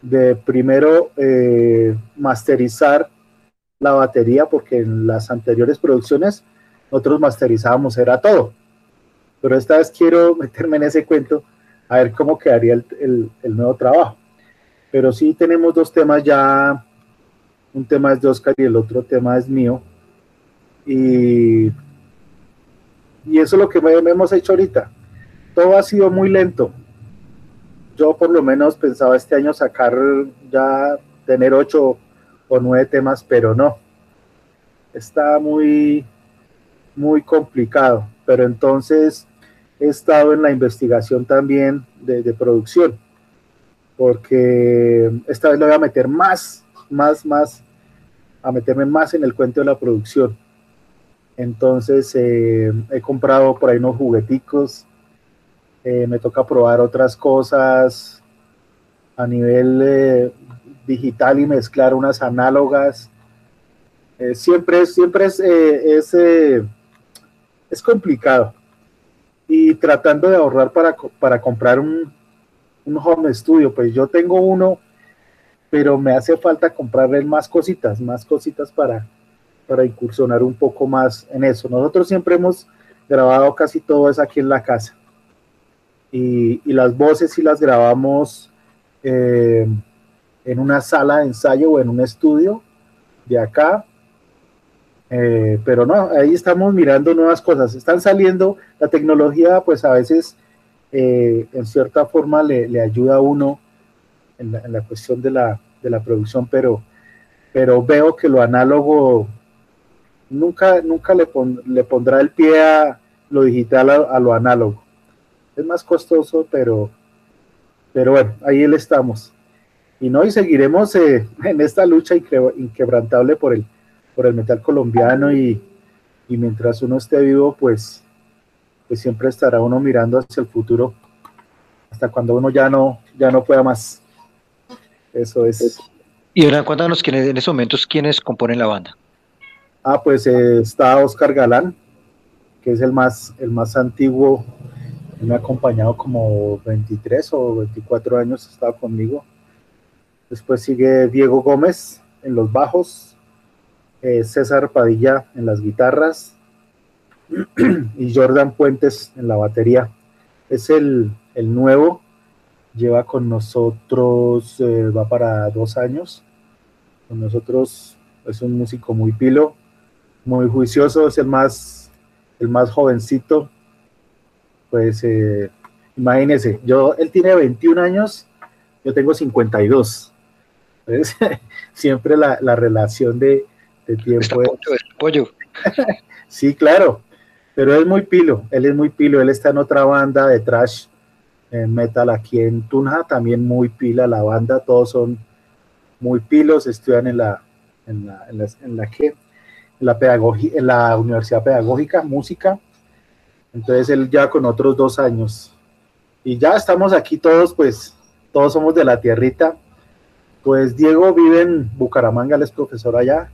de primero eh, masterizar la batería porque en las anteriores producciones nosotros masterizábamos era todo pero esta vez quiero (laughs) meterme en ese cuento a ver cómo quedaría el nuevo trabajo pero sí tenemos dos temas ya un tema es de Oscar y el otro tema es mío. Y, y eso es lo que hemos hecho ahorita. Todo ha sido muy lento. Yo por lo menos pensaba este año sacar ya, tener ocho o nueve temas, pero no. Está muy, muy complicado. Pero entonces he estado en la investigación también de, de producción, porque esta vez le voy a meter más, más, más a meterme más en el cuento de la producción. Entonces eh, he comprado por ahí unos jugueticos, eh, me toca probar otras cosas a nivel eh, digital y mezclar unas análogas. siempre siempre es, es, es, complicado. Y tratando de ahorrar para, para comprar un, un home studio, pues yo tengo uno pero me hace falta comprarle más cositas, más cositas para, para incursionar un poco más en eso. Nosotros siempre hemos grabado casi todo eso aquí en la casa. Y, las voces sí las grabamos eh, en una sala de ensayo o en un estudio de acá. Eh, pero no, ahí estamos mirando nuevas cosas. Están saliendo, la tecnología pues a veces eh, en cierta forma le ayuda a uno en la, cuestión de la, de la, producción, pero, pero veo que lo análogo nunca, nunca le, le pondrá el pie a lo digital a, lo análogo. Es más costoso, pero, pero bueno, ahí le estamos. Y no, y seguiremos eh, (laughs) en esta lucha inquebrantable por el, por el metal colombiano y, y mientras uno esté vivo, pues pues siempre estará uno mirando hacia el futuro hasta cuando uno ya no, ya no pueda más. Eso es. Y ahora cuéntanos quiénes, en esos momentos quiénes componen la banda. Ah, pues eh, está Oscar Galán, que es el más, el más antiguo. Me ha acompañado como 23 o 24 años, estaba conmigo. Después sigue Diego Gómez en los bajos, eh, César Padilla en las guitarras (clears throat) y Jordan Puentes en la batería. Es el, el nuevo, lleva con nosotros, eh, va para dos años. Con nosotros es un músico muy pilo, muy juicioso, es el más, el más jovencito. Pues eh, imagínese, yo, él tiene 21 años, yo tengo 52. Entonces, (laughs) siempre la, la, relación de, de tiempo. Es... Pollo, es (laughs) pollo. sí, claro, pero es muy pilo, él es muy pilo, él está en otra banda de trash metal aquí en Tunja, también muy pila la banda, todos son muy pilos, estudian en la, en la, en la, la, en la, pedagogía, en la Universidad Pedagógica, música, entonces él ya con otros dos años, y ya estamos aquí todos, pues, todos somos de la tierrita, pues Diego vive en Bucaramanga, él es profesor allá,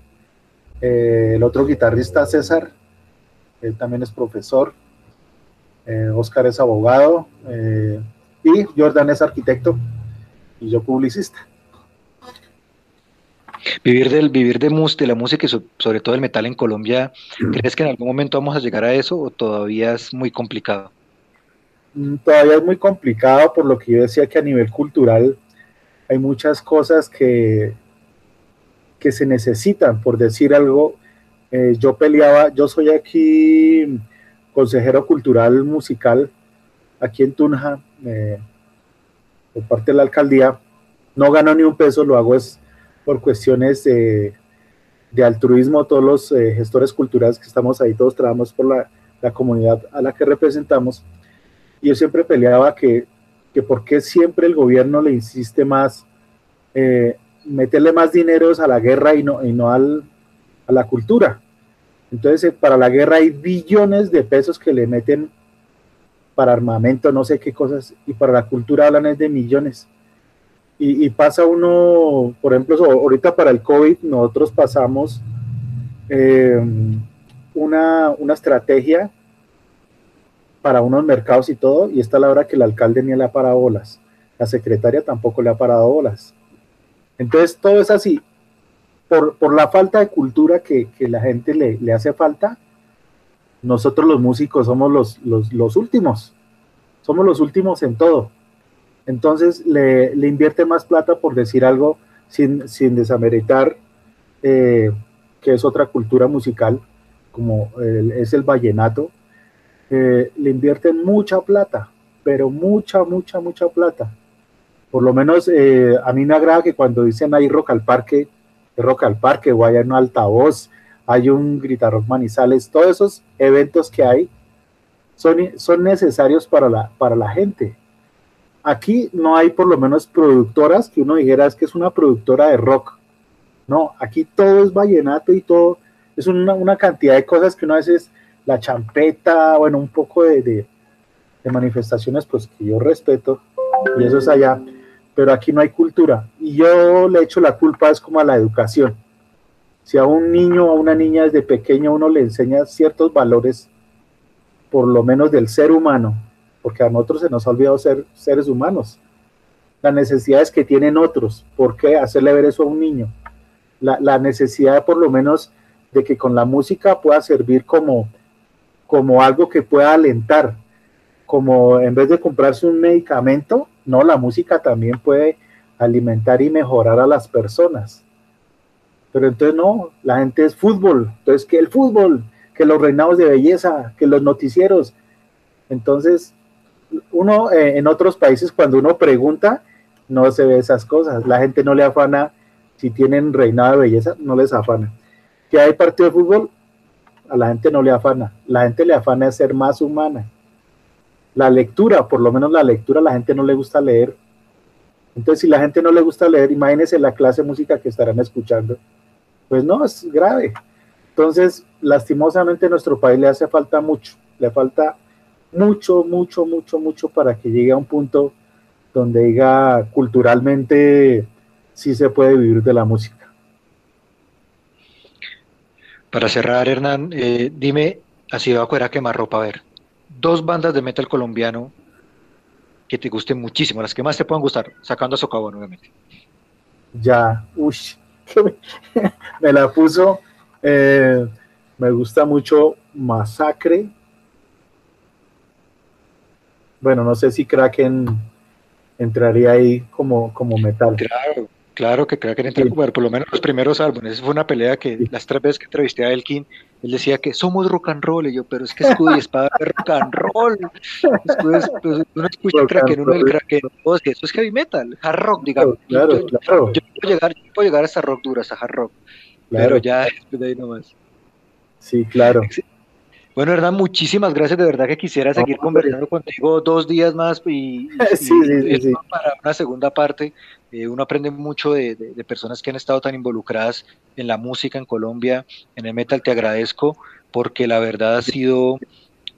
eh, el otro guitarrista César, él también es profesor, eh, Oscar es abogado eh, y Jordan es arquitecto y yo publicista. Vivir del vivir de, mus, de la música y sobre todo el metal en Colombia, ¿crees que en algún momento vamos a llegar a eso o todavía es muy complicado? Mm, todavía es muy complicado por lo que yo decía que a nivel cultural hay muchas cosas que, que se necesitan, por decir algo. Eh, yo peleaba, yo soy aquí consejero cultural musical aquí en Tunja, eh, por parte de la alcaldía. No gano ni un peso, lo hago es por cuestiones de, de altruismo. Todos los eh, gestores culturales que estamos ahí, todos trabajamos por la, la, comunidad a la que representamos. Yo siempre peleaba que, que por qué siempre el gobierno le insiste más, eh, meterle más dineros a la guerra y no, y no al, a la cultura. Entonces, para la guerra hay billones de pesos que le meten para armamento, no sé qué cosas, y para la cultura hablan es de millones. Y, pasa uno, por ejemplo, ahorita para el COVID, nosotros pasamos eh, una, una estrategia para unos mercados y todo, y está la hora que el alcalde ni le ha parado bolas, la secretaria tampoco le ha parado bolas. Entonces, todo es así por, por la falta de cultura que, que la gente le, le, hace falta, nosotros los músicos somos los, los, los, últimos, somos los últimos en todo. Entonces le, le invierte más plata por decir algo sin, sin desameritar eh, que es otra cultura musical, como es el vallenato, eh, le invierten mucha plata, pero mucha, mucha, mucha plata. Por lo menos eh, a mí me agrada que cuando dicen ahí rock al parque, Rock al Parque o hay un altavoz, hay un Gritarrock Manizales, todos esos eventos que hay son, son necesarios para la, para la gente. Aquí no hay por lo menos productoras que uno dijera es que es una productora de rock. No, aquí todo es vallenato y todo, es una, una cantidad de cosas que uno a veces, la champeta, bueno, un poco de, de, de manifestaciones pues que yo respeto y eso es allá pero aquí no hay cultura. Y yo le echo la culpa es como a la educación. Si a un niño o a una niña desde pequeño uno le enseña ciertos valores, por lo menos del ser humano, porque a nosotros se nos ha olvidado ser seres humanos, las necesidades que tienen otros, ¿por qué hacerle ver eso a un niño? La, la necesidad por lo menos de que con la música pueda servir como, como algo que pueda alentar, como en vez de comprarse un medicamento, no, la música también puede alimentar y mejorar a las personas. Pero entonces no, la gente es fútbol, entonces que el fútbol, que los reinados de belleza, que los noticieros. Entonces, uno eh, en otros países cuando uno pregunta, no se ve esas cosas. La gente no le afana, si tienen reinado de belleza, no les afana. Que hay partido de fútbol, a la gente no le afana. La gente le afana ser más humana la lectura, por lo menos la lectura, la gente no le gusta leer. Entonces, si la gente no le gusta leer, imagínense la clase de música que estarán escuchando. Pues no, es grave. Entonces, lastimosamente a nuestro país le hace falta mucho, le falta mucho, mucho, mucho, mucho para que llegue a un punto donde diga culturalmente sí se puede vivir de la música. Para cerrar, Hernán, eh, dime, así va a quemar ropa, a ver, dos bandas de metal colombiano que te gusten muchísimo, las que más te puedan gustar, sacando a Socavón, obviamente. Ya, uy, (laughs) (laughs) me la puso, eh, me gusta mucho Masacre. Bueno, no sé si Kraken entraría ahí como, como metal. Claro, Claro que creo que en por lo menos los primeros álbumes. Esa fue una pelea que las tres veces que entrevisté a Elkin, él decía que somos rock and roll. Y yo, pero es que escudo y espada es rock and roll. Escudo, pues, uno escucha Kraken, uno el Kraken, eso es heavy metal, hard rock, digamos. Claro, yo, claro. Yo, puedo llegar, yo puedo llegar hasta rock duro, hasta hard rock. Pero ya de ahí nomás. Sí, claro. Bueno, Hernán, muchísimas gracias. De verdad que quisiera seguir conversando contigo dos días más y, (laughs) para una segunda parte. Eh, uno aprende mucho de, personas que han estado tan involucradas en la música en Colombia, en el metal. Te agradezco porque la verdad ha sido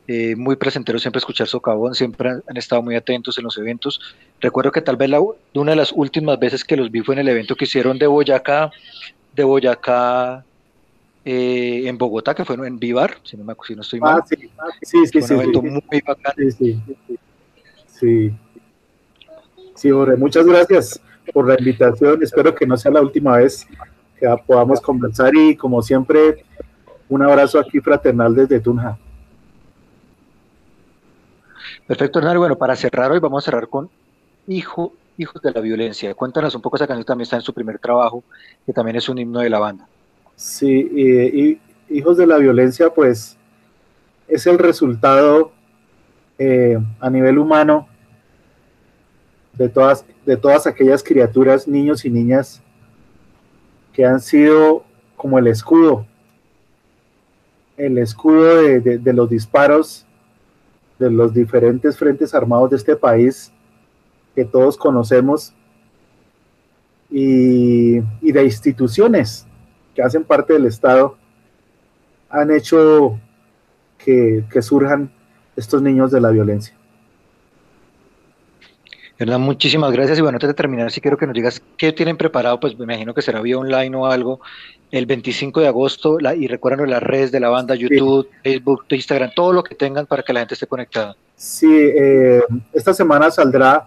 eh, muy presentero siempre escuchar Socavón, siempre han, estado muy atentos en los eventos. Recuerdo que tal vez la, una de las últimas veces que los vi fue en el evento que hicieron de Boyacá, de Boyacá eh, en Bogotá, que fue en Vivar, si no, me, si no estoy mal. Ah, sí, sí, sí. Fue un evento muy bacán. Sí, sí. Sí, sí Jorge, muchas gracias por la invitación. Espero que no sea la última vez que podamos conversar y como siempre, un abrazo aquí fraternal desde Tunja. Perfecto, Hernán. Bueno, para cerrar hoy vamos a cerrar con Hijo, Hijos de la Violencia. Cuéntanos un poco, esa canción también está en su primer trabajo, que también es un himno de la banda. Sí, y, Hijos de la Violencia, pues es el resultado eh, a nivel humano de todas, de todas aquellas criaturas, niños y niñas, que han sido como el escudo, el escudo de, los disparos de los diferentes frentes armados de este país que todos conocemos y, y de instituciones que hacen parte del Estado han hecho que, surjan estos niños de la violencia. Hernán, muchísimas gracias. Y bueno, antes de terminar, si quiero que nos digas qué tienen preparado, pues me imagino que será vía online o algo, el 25 de agosto, y recuerden las redes de la banda, YouTube, Facebook, Instagram, todo lo que tengan para que la gente esté conectada. Sí, eh, esta semana saldrá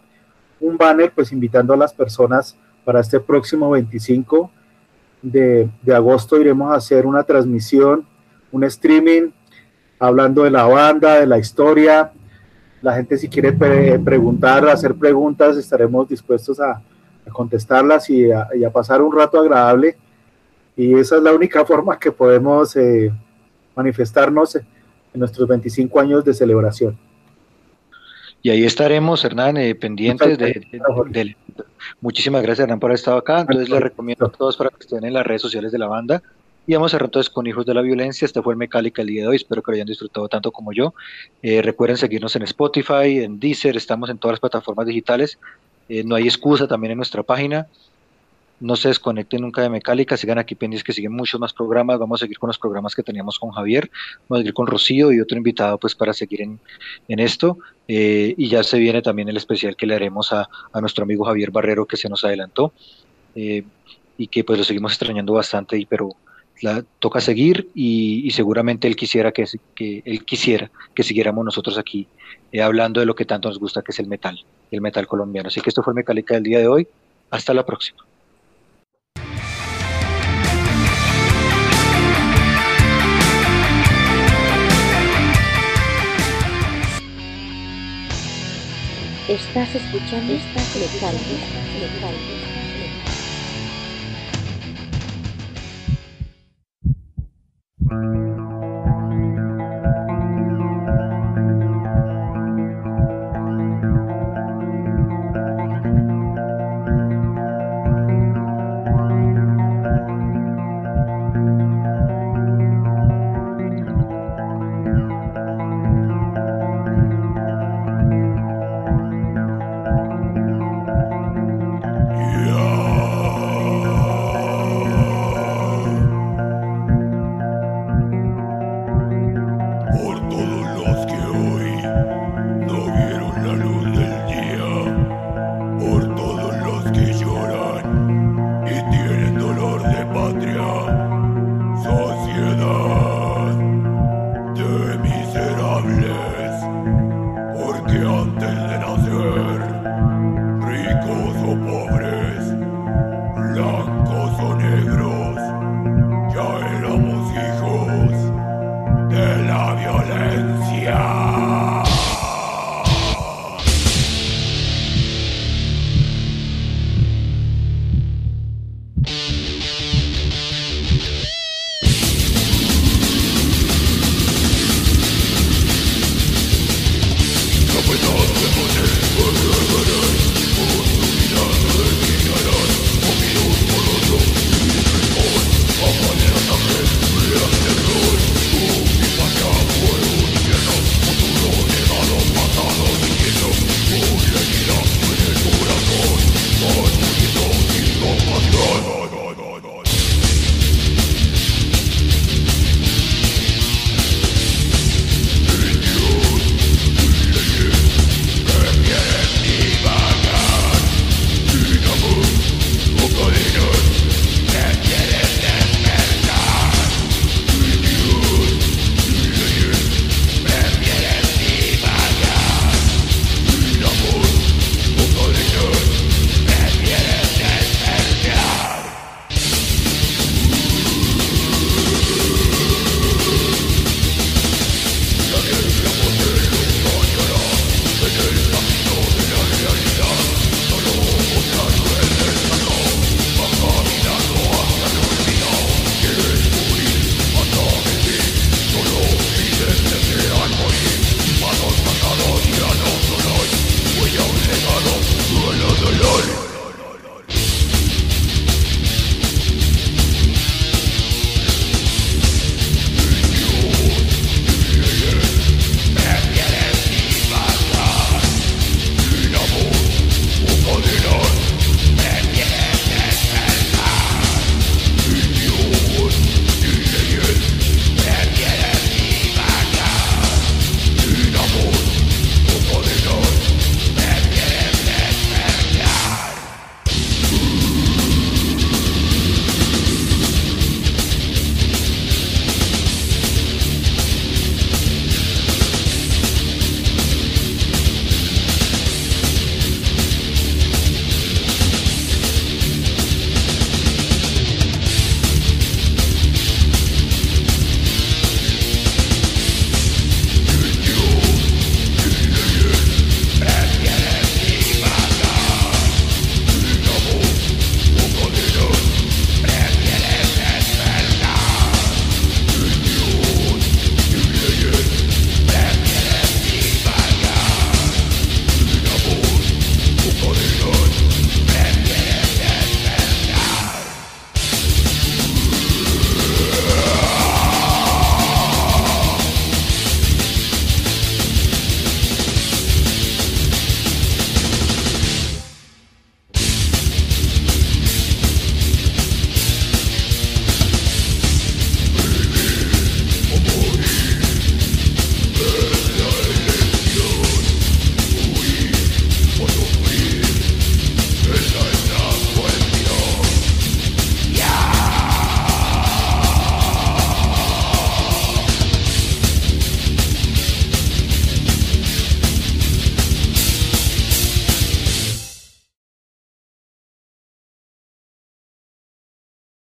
un banner, pues invitando a las personas para este próximo 25 de, agosto iremos a hacer una transmisión, un streaming, hablando de la banda, de la historia. La gente si quiere preguntar, hacer preguntas, estaremos dispuestos a, contestarlas y a, pasar un rato agradable. Y esa es la única forma que podemos eh, manifestarnos en nuestros 25 años de celebración. Y ahí estaremos, Hernán, eh, pendientes de, Muchísimas gracias, Hernán, por haber estado acá. Entonces les recomiendo a todos para que estén en las redes sociales de la banda. Y vamos a cerrar entonces con Hijos de la Violencia. Este fue el Mecálica el día de hoy. Espero que lo hayan disfrutado tanto como yo. Eh, recuerden seguirnos en Spotify, en Deezer. Estamos en todas las plataformas digitales. Eh, no hay excusa también en nuestra página no se desconecten nunca de Mecálica, sigan aquí pendientes que siguen muchos más programas, vamos a seguir con los programas que teníamos con Javier, vamos a seguir con Rocío y otro invitado pues para seguir en, esto, eh, y ya se viene también el especial que le haremos a, nuestro amigo Javier Barrero que se nos adelantó, eh, y que pues lo seguimos extrañando bastante, y, pero la, toca seguir y, seguramente él quisiera que, que, él quisiera que siguiéramos nosotros aquí eh, hablando de lo que tanto nos gusta que es el metal, el metal colombiano. Así que esto fue Mecálica del día de hoy, hasta la próxima. Estás escuchando estas mecánicas.